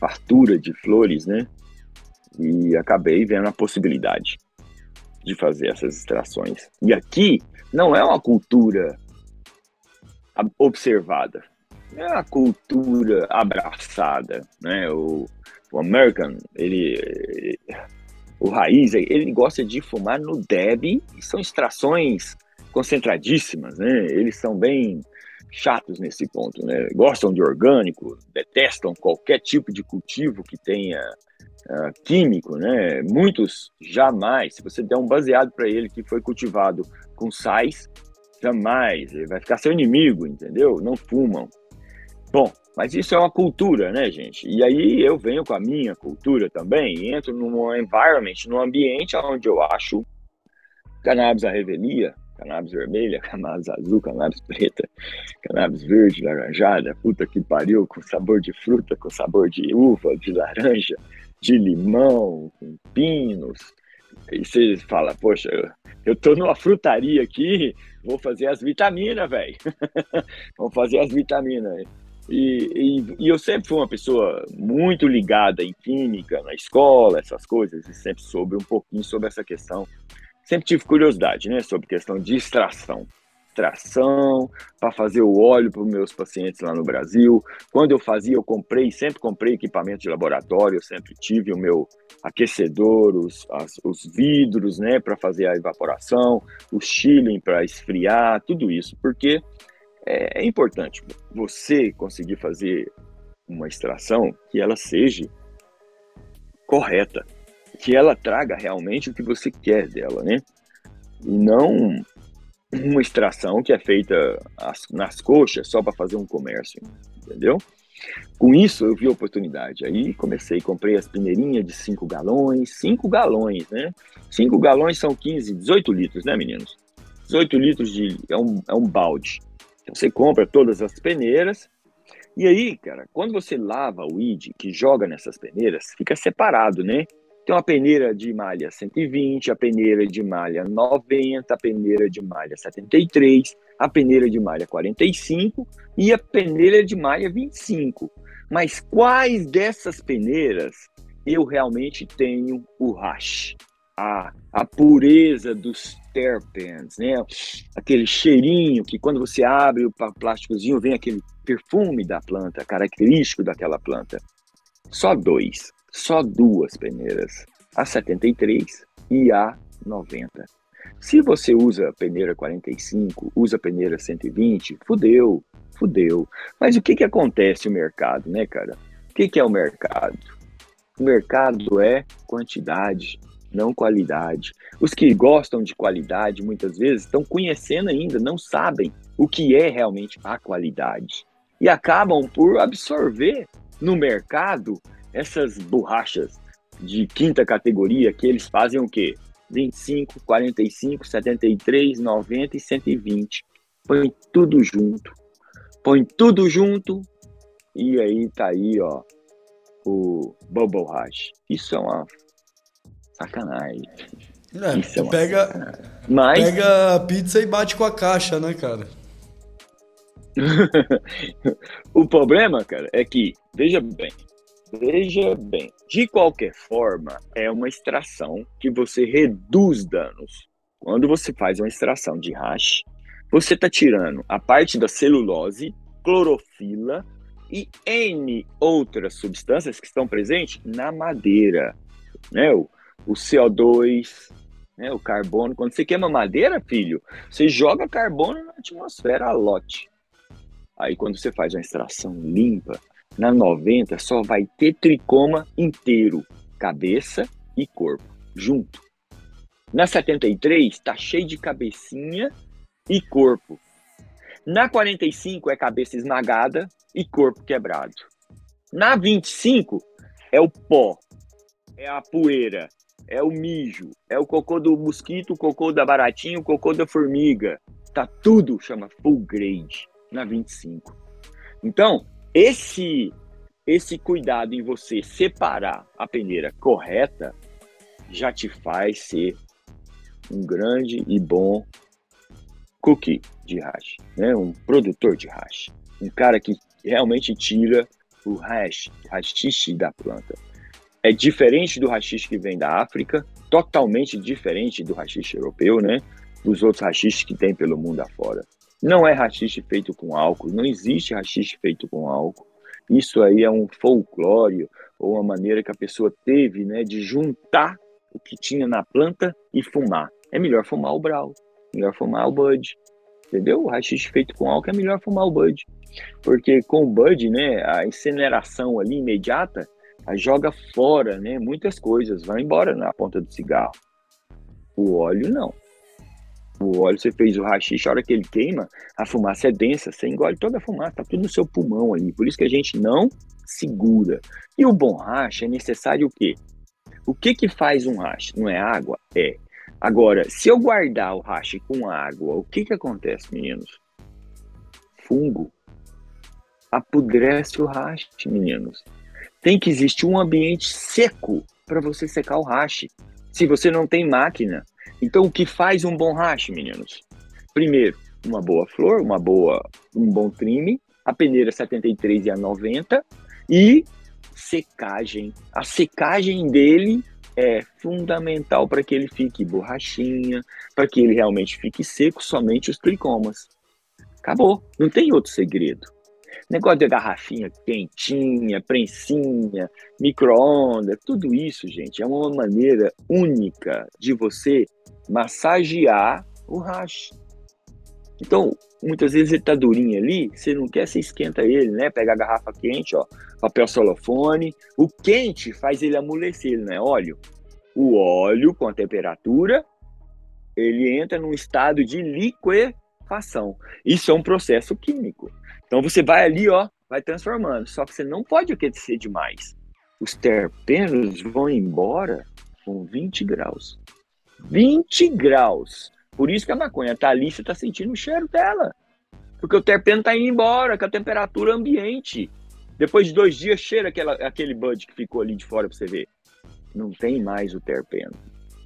fartura de flores, né? E acabei vendo a possibilidade de fazer essas extrações. E aqui não é uma cultura observada, é uma cultura abraçada, né? O, o American, ele, o raiz, ele gosta de fumar no deb, são extrações concentradíssimas, né? Eles são bem chatos nesse ponto, né? Gostam de orgânico, detestam qualquer tipo de cultivo que tenha uh, químico, né? Muitos jamais, se você der um baseado para ele que foi cultivado com sais, jamais, ele vai ficar seu inimigo, entendeu? Não fumam. Bom, mas isso é uma cultura, né, gente? E aí eu venho com a minha cultura também, entro num environment, num ambiente onde eu acho cannabis à revelia, cannabis vermelha, cannabis azul, cannabis preta, cannabis verde, laranjada, puta que pariu, com sabor de fruta, com sabor de uva, de laranja, de limão, com pinos. E você fala, poxa, eu tô numa frutaria aqui, vou fazer as vitaminas, velho. Vamos fazer as vitaminas. E, e, e, eu sempre fui uma pessoa muito ligada em química, na escola, essas coisas, e sempre soube um pouquinho sobre essa questão sempre tive curiosidade, né, sobre questão de extração. Extração para fazer o óleo para os meus pacientes lá no Brasil. Quando eu fazia, eu comprei, sempre comprei equipamento de laboratório, eu sempre tive o meu aquecedor, os, as, os vidros, né, para fazer a evaporação, o chilling para esfriar, tudo isso, porque é, é importante você conseguir fazer uma extração que ela seja correta, que ela traga realmente o que você quer dela, né? E não uma extração que é feita nas coxas só para fazer um comércio, entendeu? Com isso eu vi a oportunidade. Aí comecei, comprei as peneirinhas de 5 galões, 5 galões, né? 5 galões são 15, 18 litros, né, meninos? 18 litros de. É um, é um balde. Então você compra todas as peneiras. E aí, cara, quando você lava o id que joga nessas peneiras, fica separado, né? Tem uma peneira de malha 120, a peneira de malha 90, a peneira de malha 73, a peneira de malha 45 e a peneira de malha 25. Mas quais dessas peneiras eu realmente tenho o hash? A, a pureza dos terpenes, né? Aquele cheirinho que quando você abre o plásticozinho vem aquele perfume da planta, característico daquela planta. Só dois só duas peneiras, a 73 e a 90. Se você usa peneira 45, usa peneira 120, fudeu, fudeu. Mas o que, que acontece no mercado, né, cara? O que, que é o mercado? O mercado é quantidade, não qualidade. Os que gostam de qualidade muitas vezes estão conhecendo ainda, não sabem o que é realmente a qualidade. E acabam por absorver no mercado essas borrachas de quinta categoria que eles fazem o quê? 25, 45, 73, 90 e 120. Põe tudo junto. Põe tudo junto e aí tá aí, ó, o Bubble Hash. Isso é uma sacanagem. É, Isso é uma pega, sacanagem. Mas... pega a pizza e bate com a caixa, né, cara? o problema, cara, é que, veja bem, Veja bem, de qualquer forma, é uma extração que você reduz danos. Quando você faz uma extração de hash, você está tirando a parte da celulose, clorofila e N outras substâncias que estão presentes na madeira. Né? O, o CO2, né? o carbono. Quando você queima madeira, filho, você joga carbono na atmosfera a lote. Aí quando você faz uma extração limpa, na 90 só vai ter tricoma inteiro, cabeça e corpo, junto. Na 73 tá cheio de cabecinha e corpo. Na 45 é cabeça esmagada e corpo quebrado. Na 25 é o pó, é a poeira, é o mijo, é o cocô do mosquito, o cocô da baratinha, o cocô da formiga. Tá tudo chama full grade na 25. Então, esse esse cuidado em você separar a peneira correta já te faz ser um grande e bom cookie de hash, né? um produtor de hash, um cara que realmente tira o hash, hashish da planta. É diferente do hashish que vem da África, totalmente diferente do hashish europeu, né? Dos outros hashish que tem pelo mundo afora. Não é hashish feito com álcool, não existe hashish feito com álcool. Isso aí é um folclore ou uma maneira que a pessoa teve, né, de juntar o que tinha na planta e fumar. É melhor fumar o brau, melhor fumar o bud, entendeu? O hashish feito com álcool é melhor fumar o bud, porque com o bud, né, a incineração ali imediata joga fora, né, muitas coisas, vai embora na ponta do cigarro. O óleo não. O óleo, você fez o rachixe, a hora que ele queima, a fumaça é densa, você engole toda a fumaça, tá tudo no seu pulmão ali. Por isso que a gente não segura. E o bom racha é necessário o quê? O que que faz um racha? Não é água? É. Agora, se eu guardar o racha com água, o que que acontece, meninos? Fungo. Apodrece o racha, meninos. Tem que existir um ambiente seco para você secar o racha. Se você não tem máquina, então, o que faz um bom hash, meninos? Primeiro, uma boa flor, uma boa, um bom trime, a peneira 73 e a 90 e secagem. A secagem dele é fundamental para que ele fique borrachinha, para que ele realmente fique seco, somente os tricomas. Acabou, não tem outro segredo. Negócio de garrafinha quentinha, prensinha, micro-ondas, tudo isso, gente, é uma maneira única de você massagear o hash. Então, muitas vezes ele tá durinho ali, você não quer, você esquenta ele, né? Pega a garrafa quente, ó, papel solofone. O quente faz ele amolecer, né? Óleo. O óleo, com a temperatura, ele entra num estado de liquefação. Isso é um processo químico. Então você vai ali, ó, vai transformando. Só que você não pode aquecer demais. Os terpenos vão embora com 20 graus. 20 graus. Por isso que a maconha tá ali, você tá sentindo o cheiro dela. Porque o terpeno tá indo embora com a temperatura ambiente. Depois de dois dias, cheira aquela, aquele bud que ficou ali de fora para você ver. Não tem mais o terpeno.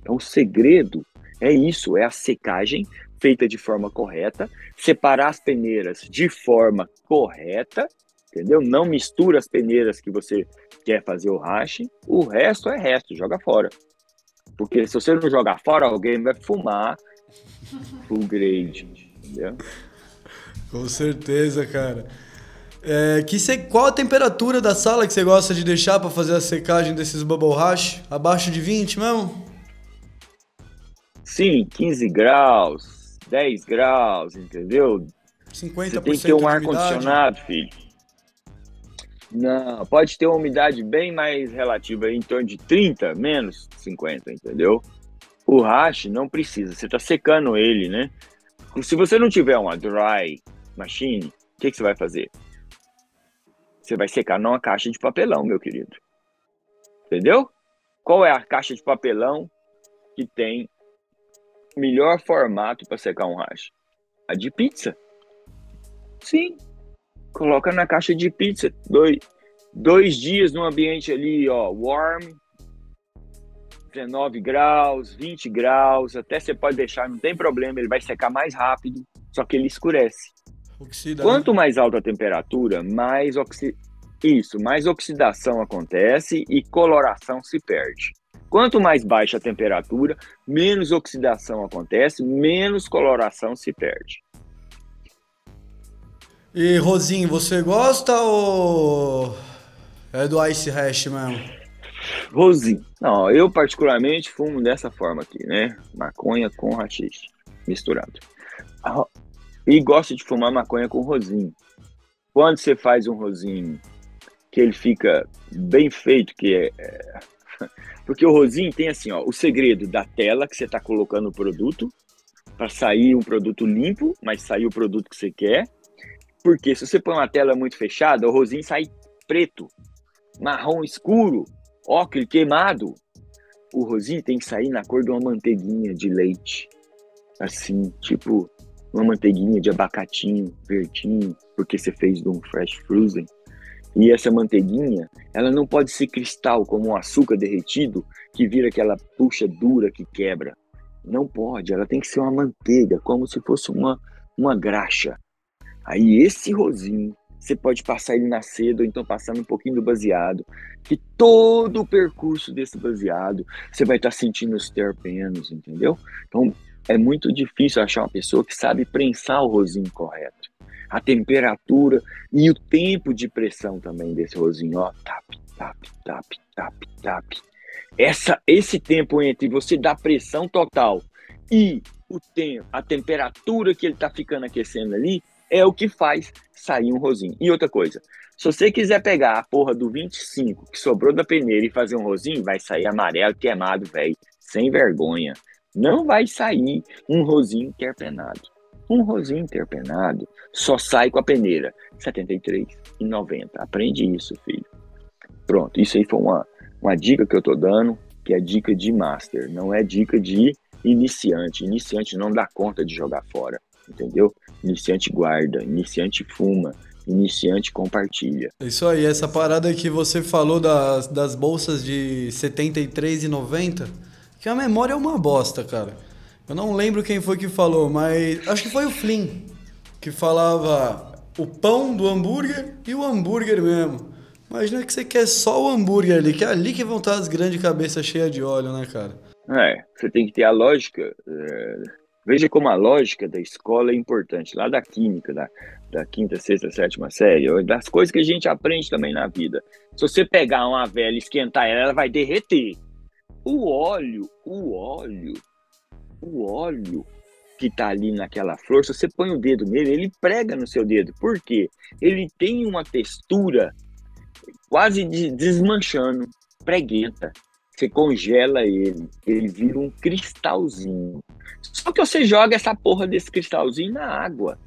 Então, o segredo é isso: é a secagem feita de forma correta, separar as peneiras de forma correta, entendeu? Não mistura as peneiras que você quer fazer o hash. O resto é resto, joga fora. Porque se você não jogar fora, alguém vai fumar o grade, entendeu? Com certeza, cara. É, que cê, qual a temperatura da sala que você gosta de deixar para fazer a secagem desses bubble hash? Abaixo de 20 mesmo? Sim, 15 graus, 10 graus, entendeu? 50% Você tem que ter um ar-condicionado, filho. Não, pode ter uma umidade bem mais relativa, em torno de 30, menos 50, entendeu? O hash não precisa, você está secando ele, né? Se você não tiver uma dry machine, o que, que você vai fazer? Você vai secar numa caixa de papelão, meu querido. Entendeu? Qual é a caixa de papelão que tem melhor formato para secar um hash? A de pizza. Sim, coloca na caixa de pizza, dois, dois dias no ambiente ali, ó, warm, 19 graus, 20 graus, até você pode deixar, não tem problema, ele vai secar mais rápido, só que ele escurece. Oxida, Quanto né? mais alta a temperatura, mais oxi... isso, mais oxidação acontece e coloração se perde. Quanto mais baixa a temperatura, menos oxidação acontece, menos coloração se perde. E Rosinho, você gosta ou é do Ice Hash mesmo? Rosinho. Não, eu particularmente fumo dessa forma aqui, né? Maconha com rachixe misturado. Ah, E gosto de fumar maconha com rosinho. Quando você faz um rosinho que ele fica bem feito, que é, é... porque o rosinho tem assim, ó, o segredo da tela que você está colocando o produto para sair um produto limpo, mas sair o produto que você quer. Porque se você põe uma tela muito fechada, o rosinho sai preto, marrom escuro, ocre queimado. O rosinho tem que sair na cor de uma manteiguinha de leite. Assim, tipo uma manteiguinha de abacatinho, verdinho, porque você fez de um fresh frozen. E essa manteiguinha, ela não pode ser cristal como um açúcar derretido que vira aquela puxa dura que quebra. Não pode, ela tem que ser uma manteiga, como se fosse uma, uma graxa. Aí esse rosinho, você pode passar ele na seda ou então passando um pouquinho do baseado, que todo o percurso desse baseado você vai estar sentindo os terpenos, entendeu? Então é muito difícil achar uma pessoa que sabe prensar o rosinho correto. A temperatura e o tempo de pressão também desse rosinho, ó, tap, tap, tap, tap, tap. Essa, esse tempo entre você dar pressão total e o tempo, a temperatura que ele está ficando aquecendo ali, é o que faz sair um rosinho. E outra coisa, se você quiser pegar a porra do 25 que sobrou da peneira e fazer um rosinho, vai sair amarelo, queimado, velho, sem vergonha. Não vai sair um rosinho terpenado. Um rosinho terpenado só sai com a peneira 73,90. Aprende isso, filho. Pronto, isso aí foi uma, uma dica que eu tô dando, que é dica de master, não é dica de iniciante. Iniciante não dá conta de jogar fora, entendeu? Iniciante guarda, iniciante fuma, iniciante compartilha. Isso aí, essa parada que você falou das, das bolsas de R$ 73,90, que a memória é uma bosta, cara. Eu não lembro quem foi que falou, mas acho que foi o Flynn que falava o pão do hambúrguer e o hambúrguer mesmo. Imagina que você quer só o hambúrguer ali, que é ali que vão estar as grandes cabeças cheias de óleo, né, cara? É, você tem que ter a lógica. É, veja como a lógica da escola é importante, lá da química, da, da quinta, sexta, sétima série, das coisas que a gente aprende também na vida. Se você pegar uma velha e esquentar ela, ela vai derreter. O óleo, o óleo, o óleo que tá ali naquela flor, se você põe o dedo nele, ele prega no seu dedo. Por quê? Ele tem uma textura quase de, desmanchando, preguenta. Você congela ele, ele vira um cristalzinho. Só que você joga essa porra desse cristalzinho na água.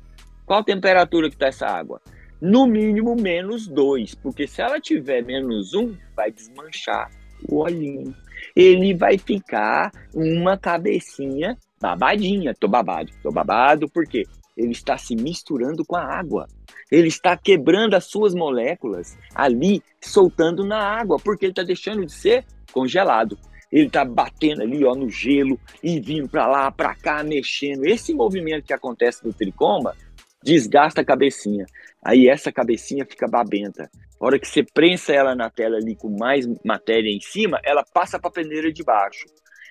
Qual a temperatura que tá essa água? No mínimo menos dois, porque se ela tiver menos um, vai desmanchar o olhinho. Ele vai ficar uma cabecinha babadinha. Tô babado, tô babado, por quê? Ele está se misturando com a água. Ele está quebrando as suas moléculas ali, soltando na água, porque ele está deixando de ser congelado. Ele está batendo ali ó, no gelo e vindo para lá, para cá, mexendo. Esse movimento que acontece no tricoma desgasta a cabecinha. Aí essa cabecinha fica babenta. A hora que você prensa ela na tela ali com mais matéria em cima, ela passa para a peneira de baixo.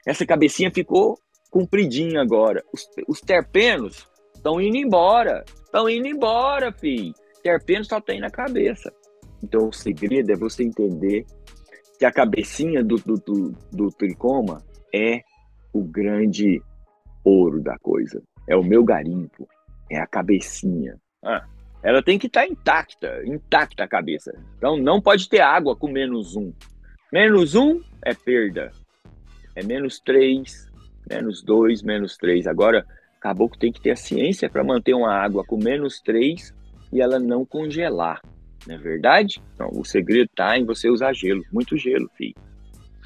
Essa cabecinha ficou compridinha agora. Os, os terpenos estão indo embora. Estão indo embora, filho. Terpeno só tem na cabeça. Então o segredo é você entender que a cabecinha do, do, do, do tricoma é o grande ouro da coisa. É o meu garimpo. É a cabecinha. Ah, ela tem que estar tá intacta, intacta a cabeça. Então não pode ter água com menos um. Menos um é perda. É menos três, menos dois, menos três. Agora, caboclo tem que ter a ciência para manter uma água com menos 3 e ela não congelar. Não é verdade? Então, o segredo está em você usar gelo. Muito gelo, filho.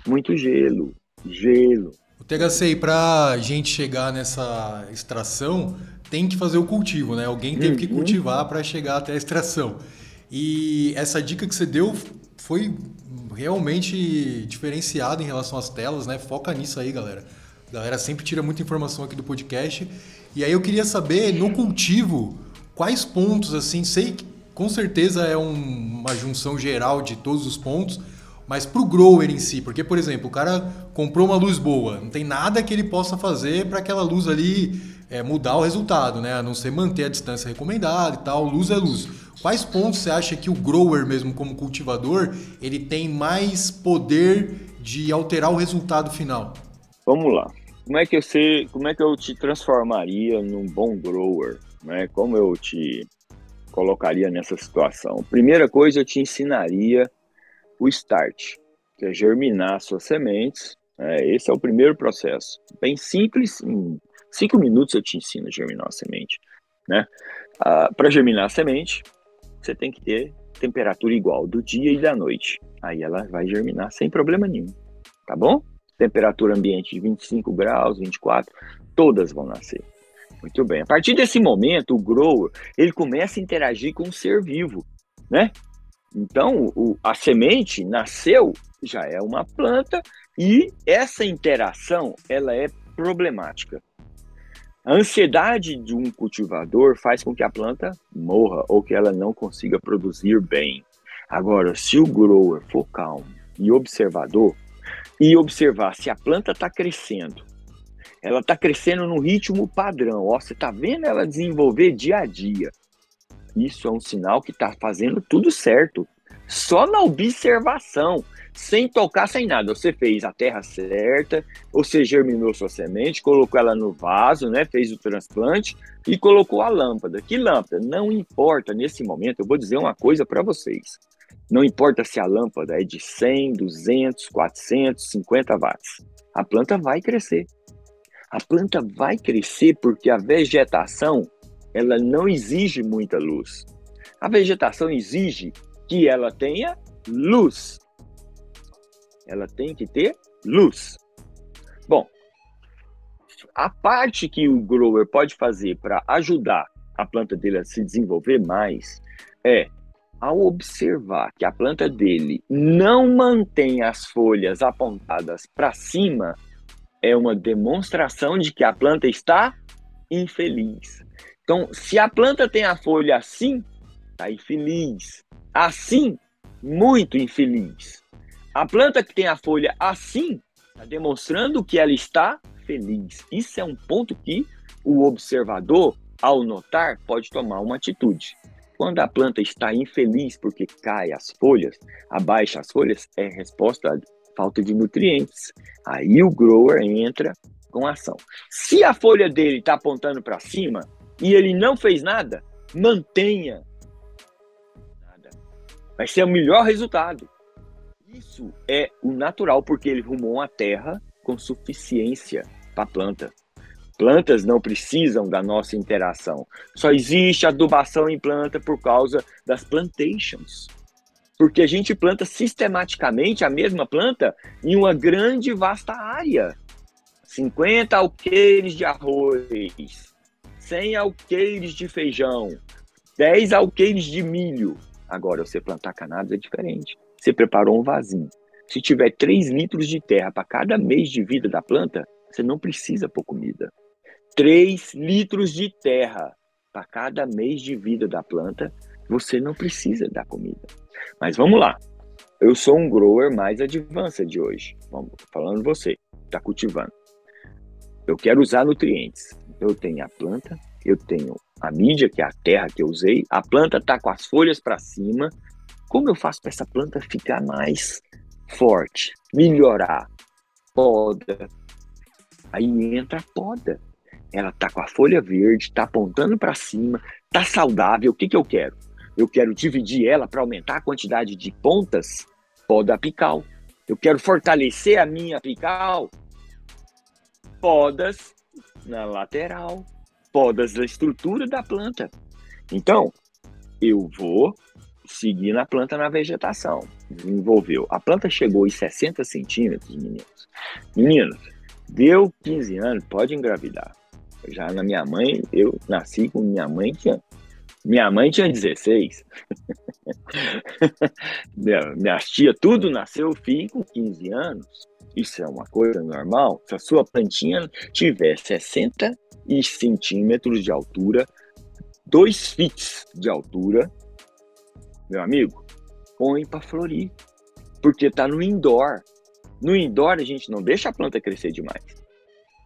Muito gelo. Gelo. O THC, para gente chegar nessa extração, tem que fazer o cultivo, né? Alguém teve que uhum. cultivar para chegar até a extração. E essa dica que você deu foi realmente diferenciada em relação às telas, né? Foca nisso aí, galera. A galera sempre tira muita informação aqui do podcast. E aí eu queria saber, no cultivo, quais pontos, assim, sei que com certeza é um, uma junção geral de todos os pontos, mas para o grower em si, porque, por exemplo, o cara comprou uma luz boa, não tem nada que ele possa fazer para aquela luz ali é, mudar o resultado, né? A não ser manter a distância recomendada e tal, luz é luz. Quais pontos você acha que o grower mesmo como cultivador, ele tem mais poder de alterar o resultado final? Vamos lá. Como é que eu sei, como é que eu te transformaria num bom grower, né? Como eu te colocaria nessa situação? Primeira coisa, eu te ensinaria o start, que é germinar suas sementes. Né? Esse é o primeiro processo. Bem simples, em cinco minutos eu te ensino a germinar a semente, né? Ah, Para germinar a semente, você tem que ter temperatura igual do dia e da noite. Aí ela vai germinar sem problema nenhum, tá bom? temperatura ambiente de 25 graus, 24, todas vão nascer. Muito bem. A partir desse momento, o grower ele começa a interagir com o ser vivo, né? Então, o, a semente nasceu, já é uma planta e essa interação ela é problemática. A ansiedade de um cultivador faz com que a planta morra ou que ela não consiga produzir bem. Agora, se o grower for calmo e observador e observar se a planta está crescendo, ela está crescendo no ritmo padrão, ó, você está vendo ela desenvolver dia a dia. Isso é um sinal que está fazendo tudo certo. Só na observação sem tocar, sem nada. Você fez a terra certa, você germinou sua semente, colocou ela no vaso, né? Fez o transplante e colocou a lâmpada. Que lâmpada? Não importa nesse momento. Eu vou dizer uma coisa para vocês. Não importa se a lâmpada é de 100, 200, 400, 50 watts. A planta vai crescer. A planta vai crescer porque a vegetação ela não exige muita luz. A vegetação exige que ela tenha luz ela tem que ter luz. Bom, a parte que o grower pode fazer para ajudar a planta dele a se desenvolver mais é ao observar que a planta dele não mantém as folhas apontadas para cima, é uma demonstração de que a planta está infeliz. Então, se a planta tem a folha assim, está infeliz. Assim, muito infeliz. A planta que tem a folha assim está demonstrando que ela está feliz. Isso é um ponto que o observador, ao notar, pode tomar uma atitude. Quando a planta está infeliz porque cai as folhas, abaixa as folhas, é resposta à falta de nutrientes. Aí o grower entra com ação. Se a folha dele está apontando para cima e ele não fez nada, mantenha. Vai ser o melhor resultado. Isso é o natural, porque ele rumou a terra com suficiência para planta. Plantas não precisam da nossa interação. Só existe adubação em planta por causa das plantations. Porque a gente planta sistematicamente a mesma planta em uma grande vasta área. 50 alqueires de arroz, 100 alqueires de feijão, 10 alqueires de milho. Agora, você plantar cannabis é diferente. Você preparou um vasinho. Se tiver 3 litros de terra para cada mês de vida da planta, você não precisa pôr comida. 3 litros de terra para cada mês de vida da planta, você não precisa dar comida. Mas vamos lá. Eu sou um grower mais advanced de hoje. Vamos falando você, está cultivando. Eu quero usar nutrientes. Eu tenho a planta, eu tenho a mídia, que é a terra que eu usei. A planta está com as folhas para cima, como eu faço para essa planta ficar mais forte, melhorar? Poda. Aí entra a poda. Ela tá com a folha verde, tá apontando para cima, tá saudável. O que, que eu quero? Eu quero dividir ela para aumentar a quantidade de pontas, poda apical. Eu quero fortalecer a minha apical, podas na lateral, podas da estrutura da planta. Então, eu vou seguir na planta na vegetação. Desenvolveu. A planta chegou em 60 centímetros, meninos. Meninos, deu 15 anos, pode engravidar. Já na minha mãe, eu nasci com minha mãe tinha. Minha mãe tinha 16. minha, tia, tudo nasceu filho com 15 anos. Isso é uma coisa normal. Se a sua plantinha tiver 60 centímetros de altura, 2 fits de altura, meu amigo, põe para florir. Porque tá no indoor. No indoor a gente não deixa a planta crescer demais.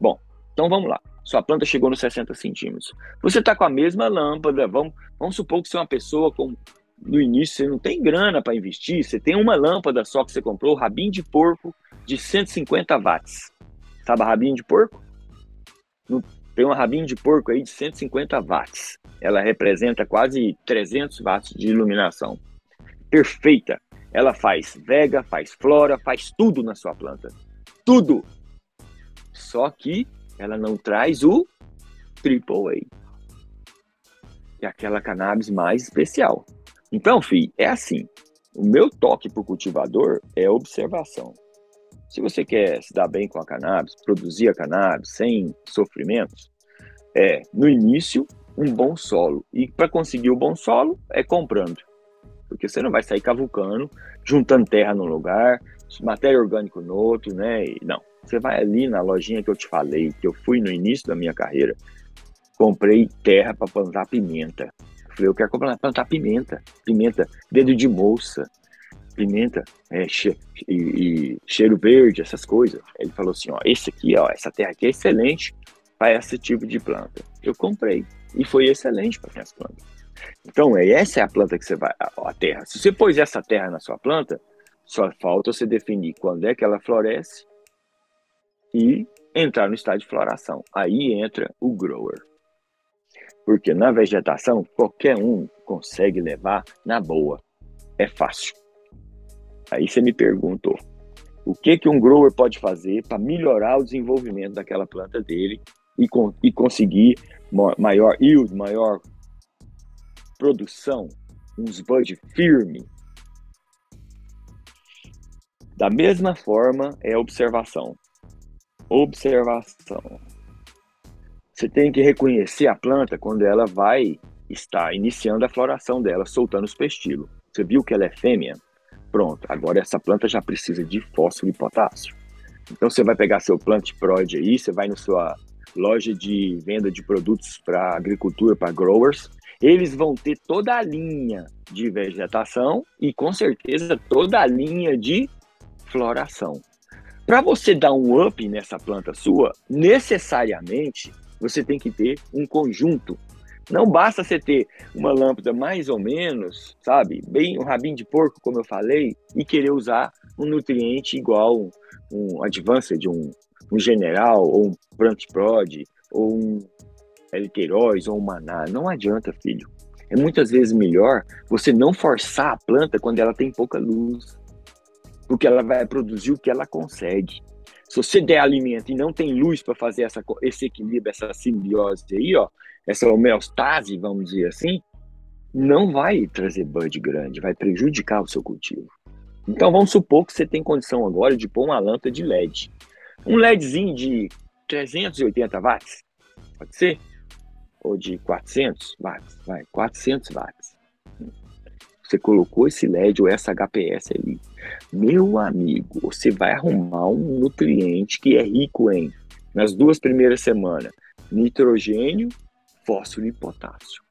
Bom, então vamos lá. Sua planta chegou nos 60 centímetros. Você está com a mesma lâmpada. Vamos, vamos supor que você é uma pessoa com. No início você não tem grana para investir. Você tem uma lâmpada só que você comprou, rabinho de porco de 150 watts. Sabe rabinho de porco? Tem uma rabinho de porco aí de 150 watts ela representa quase 300 watts de iluminação. Perfeita. Ela faz vega, faz flora, faz tudo na sua planta. Tudo. Só que ela não traz o AAA. Que é aquela cannabis mais especial. Então, filho, é assim. O meu toque para o cultivador é observação. Se você quer se dar bem com a cannabis, produzir a cannabis sem sofrimentos, é no início um bom solo. E para conseguir o bom solo é comprando. Porque você não vai sair cavucando, juntando terra num lugar, matéria orgânica no outro, né? E não. Você vai ali na lojinha que eu te falei, que eu fui no início da minha carreira, comprei terra para plantar pimenta. Eu falei, eu quero plantar pimenta, pimenta, dedo de moça, pimenta é, che e, e, cheiro verde, essas coisas. Ele falou assim, ó, esse aqui, ó, essa terra aqui é excelente para esse tipo de planta. Eu comprei e foi excelente para minhas plantas. Então, é, essa é a planta que você vai, a, a terra. Se você pôs essa terra na sua planta, só falta você definir quando é que ela floresce e entrar no estágio de floração. Aí entra o grower. Porque na vegetação, qualquer um consegue levar na boa. É fácil. Aí você me perguntou, o que, que um grower pode fazer para melhorar o desenvolvimento daquela planta dele e, com, e conseguir maior yield, maior produção, uns bud firme. Da mesma forma é observação. Observação. Você tem que reconhecer a planta quando ela vai estar iniciando a floração dela, soltando os pestilos. Você viu que ela é fêmea? Pronto, agora essa planta já precisa de fósforo e potássio. Então você vai pegar seu plant prod aí, você vai na sua loja de venda de produtos para agricultura, para growers, eles vão ter toda a linha de vegetação e com certeza toda a linha de floração. Para você dar um up nessa planta sua, necessariamente você tem que ter um conjunto não basta você ter uma lâmpada mais ou menos, sabe, bem um rabinho de porco, como eu falei, e querer usar um nutriente igual um, um Advanced, um, um General, ou um Plant Prod, ou um Eliteróis, ou um Maná. Não adianta, filho. É muitas vezes melhor você não forçar a planta quando ela tem pouca luz, porque ela vai produzir o que ela consegue. Se você der alimento e não tem luz para fazer essa, esse equilíbrio, essa simbiose aí, ó, essa homeostase, vamos dizer assim, não vai trazer bud grande, vai prejudicar o seu cultivo. Então vamos supor que você tem condição agora de pôr uma lâmpada de LED. Um LEDzinho de 380 watts, pode ser? Ou de 400 watts, vai, 400 watts. Você colocou esse LED ou essa HPS ali. Meu amigo, você vai arrumar um nutriente que é rico em, nas duas primeiras semanas, nitrogênio fósforo e potássio.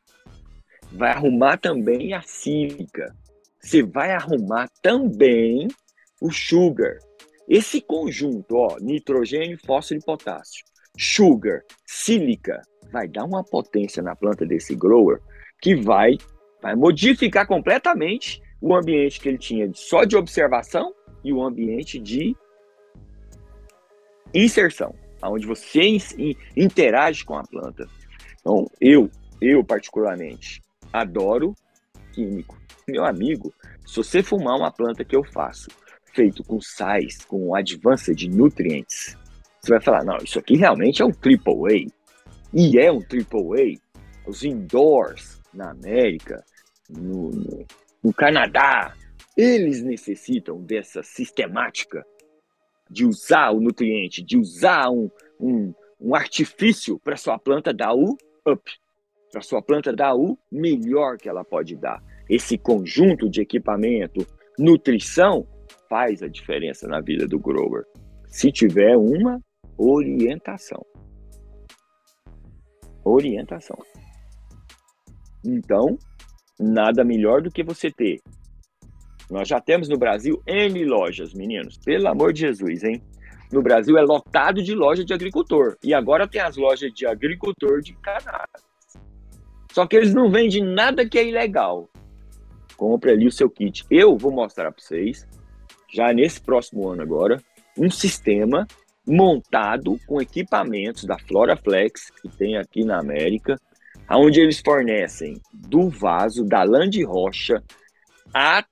Vai arrumar também a sílica. Você vai arrumar também o sugar. Esse conjunto, ó, nitrogênio, fósforo e potássio, sugar, sílica, vai dar uma potência na planta desse grower que vai, vai modificar completamente o ambiente que ele tinha só de observação e o ambiente de inserção, onde você interage com a planta. Então, eu, eu particularmente, adoro químico. Meu amigo, se você fumar uma planta que eu faço, feito com sais, com advance de nutrientes, você vai falar, não, isso aqui realmente é um triple A. E é um triple A. Os indoors na América, no, no, no Canadá, eles necessitam dessa sistemática de usar o nutriente, de usar um, um, um artifício para sua planta dar o up, para sua planta dar o melhor que ela pode dar. Esse conjunto de equipamento, nutrição, faz a diferença na vida do grower. Se tiver uma orientação. Orientação. Então, nada melhor do que você ter. Nós já temos no Brasil N lojas, meninos. Pelo amor de Jesus, hein? No Brasil é lotado de loja de agricultor. E agora tem as lojas de agricultor de cannabis. Só que eles não vendem nada que é ilegal. Compre ali o seu kit. Eu vou mostrar para vocês, já nesse próximo ano agora, um sistema montado com equipamentos da Floraflex, que tem aqui na América, onde eles fornecem do vaso, da lã de rocha, a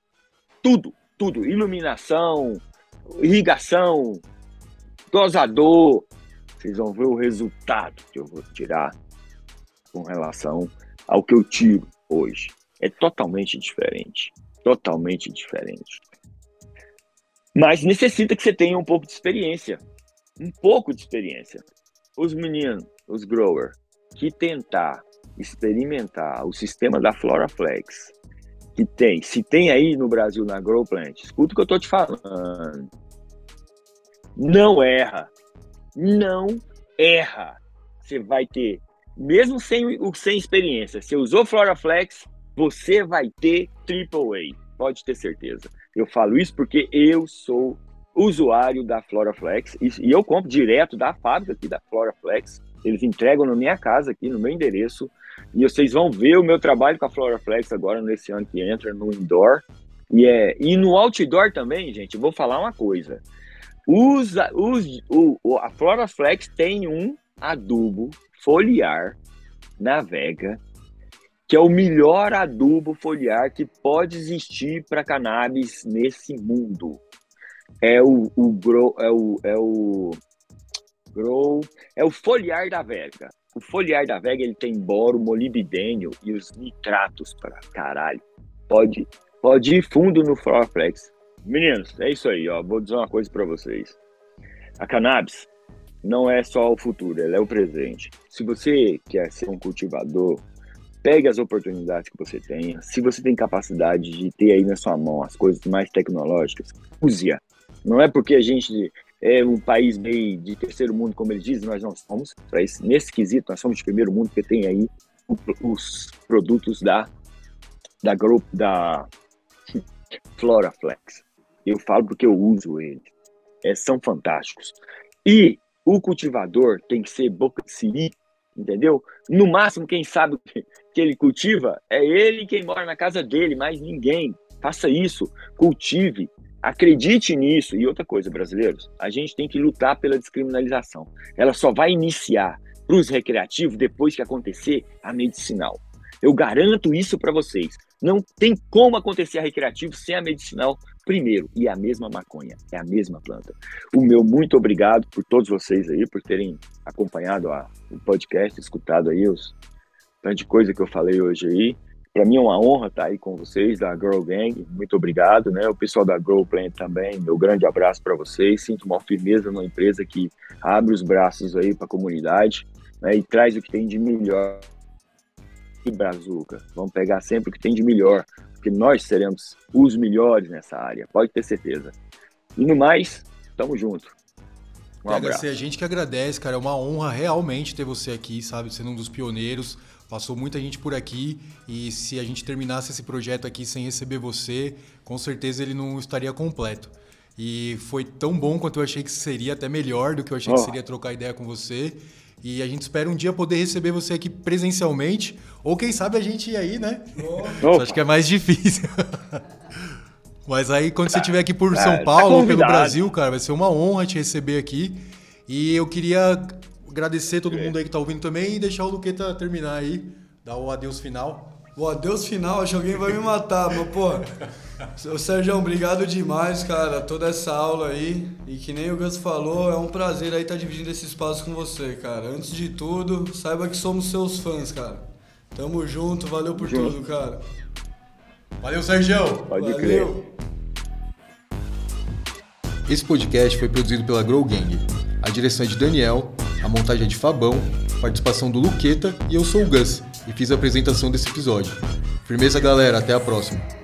tudo, tudo, iluminação, irrigação, dosador. Vocês vão ver o resultado que eu vou tirar com relação ao que eu tiro hoje. É totalmente diferente. Totalmente diferente. Mas necessita que você tenha um pouco de experiência. Um pouco de experiência. Os meninos, os growers, que tentar experimentar o sistema da Floraflex, que tem, se tem aí no Brasil na Grow Plant, escuta o que eu estou te falando não erra. Não erra. Você vai ter, mesmo sem, sem experiência, você usou Floraflex, você vai ter AAA. Pode ter certeza. Eu falo isso porque eu sou usuário da Floraflex e, e eu compro direto da fábrica aqui da Floraflex. Eles entregam na minha casa aqui, no meu endereço. E vocês vão ver o meu trabalho com a Floraflex agora nesse ano que entra no indoor. E, é, e no outdoor também, gente, vou falar uma coisa. Usa, o, a Floraflex tem um adubo foliar na Vega, que é o melhor adubo foliar que pode existir para cannabis nesse mundo. É o, o, é o, é o grow, é o foliar da Vega. O foliar da Vega ele tem boro, molibdênio e os nitratos para caralho. Pode, pode ir fundo no Floraflex. Meninos, é isso aí, ó. Vou dizer uma coisa para vocês. A cannabis não é só o futuro, ela é o presente. Se você quer ser um cultivador, pegue as oportunidades que você tenha. Se você tem capacidade de ter aí na sua mão as coisas mais tecnológicas, use-a. Não é porque a gente é um país meio de terceiro mundo, como eles dizem, nós não somos. Esse, nesse quesito, nós somos de primeiro mundo, porque tem aí os produtos da, da grupo da Floraflex. Eu falo porque eu uso eles. É, são fantásticos. E o cultivador tem que ser boca de siri, entendeu? No máximo, quem sabe que ele cultiva é ele quem mora na casa dele, mais ninguém. Faça isso, cultive, acredite nisso. E outra coisa, brasileiros, a gente tem que lutar pela descriminalização. Ela só vai iniciar para os recreativos depois que acontecer a medicinal. Eu garanto isso para vocês. Não tem como acontecer a recreativo sem a medicinal primeiro. E é a mesma maconha, é a mesma planta. O meu muito obrigado por todos vocês aí, por terem acompanhado a, o podcast, escutado aí os tanta coisa que eu falei hoje aí. Para mim é uma honra estar aí com vocês da Girl Gang. Muito obrigado, né? O pessoal da Grow Plant também. Meu grande abraço para vocês. Sinto uma firmeza numa empresa que abre os braços aí para a comunidade né? e traz o que tem de melhor Brazuca. Vamos pegar sempre o que tem de melhor, porque nós seremos os melhores nessa área, pode ter certeza. E no mais, tamo junto. Um abraço. a gente que agradece, cara. É uma honra realmente ter você aqui, sabe? Sendo um dos pioneiros. Passou muita gente por aqui e se a gente terminasse esse projeto aqui sem receber você, com certeza ele não estaria completo. E foi tão bom quanto eu achei que seria, até melhor do que eu achei oh. que seria trocar ideia com você. E a gente espera um dia poder receber você aqui presencialmente. Ou quem sabe a gente ir aí, né? Oh. Acho que é mais difícil. Mas aí, quando você estiver aqui por São tá Paulo ou pelo Brasil, cara, vai ser uma honra te receber aqui. E eu queria agradecer todo mundo aí que tá ouvindo também e deixar o Luqueta terminar aí, dar o adeus final. O adeus final, acho que alguém vai me matar, mas pô. Ô Sérgio, obrigado demais, cara, toda essa aula aí. E que nem o Gus falou, é um prazer aí estar tá dividindo esse espaço com você, cara. Antes de tudo, saiba que somos seus fãs, cara. Tamo junto, valeu por junto. tudo, cara. Valeu, Sérgio. Pode valeu. crer. Esse podcast foi produzido pela Grow Gang. A direção é de Daniel, a montagem é de Fabão, participação do Luqueta e eu sou o Gus e fiz a apresentação desse episódio. Firmeza, galera, até a próxima.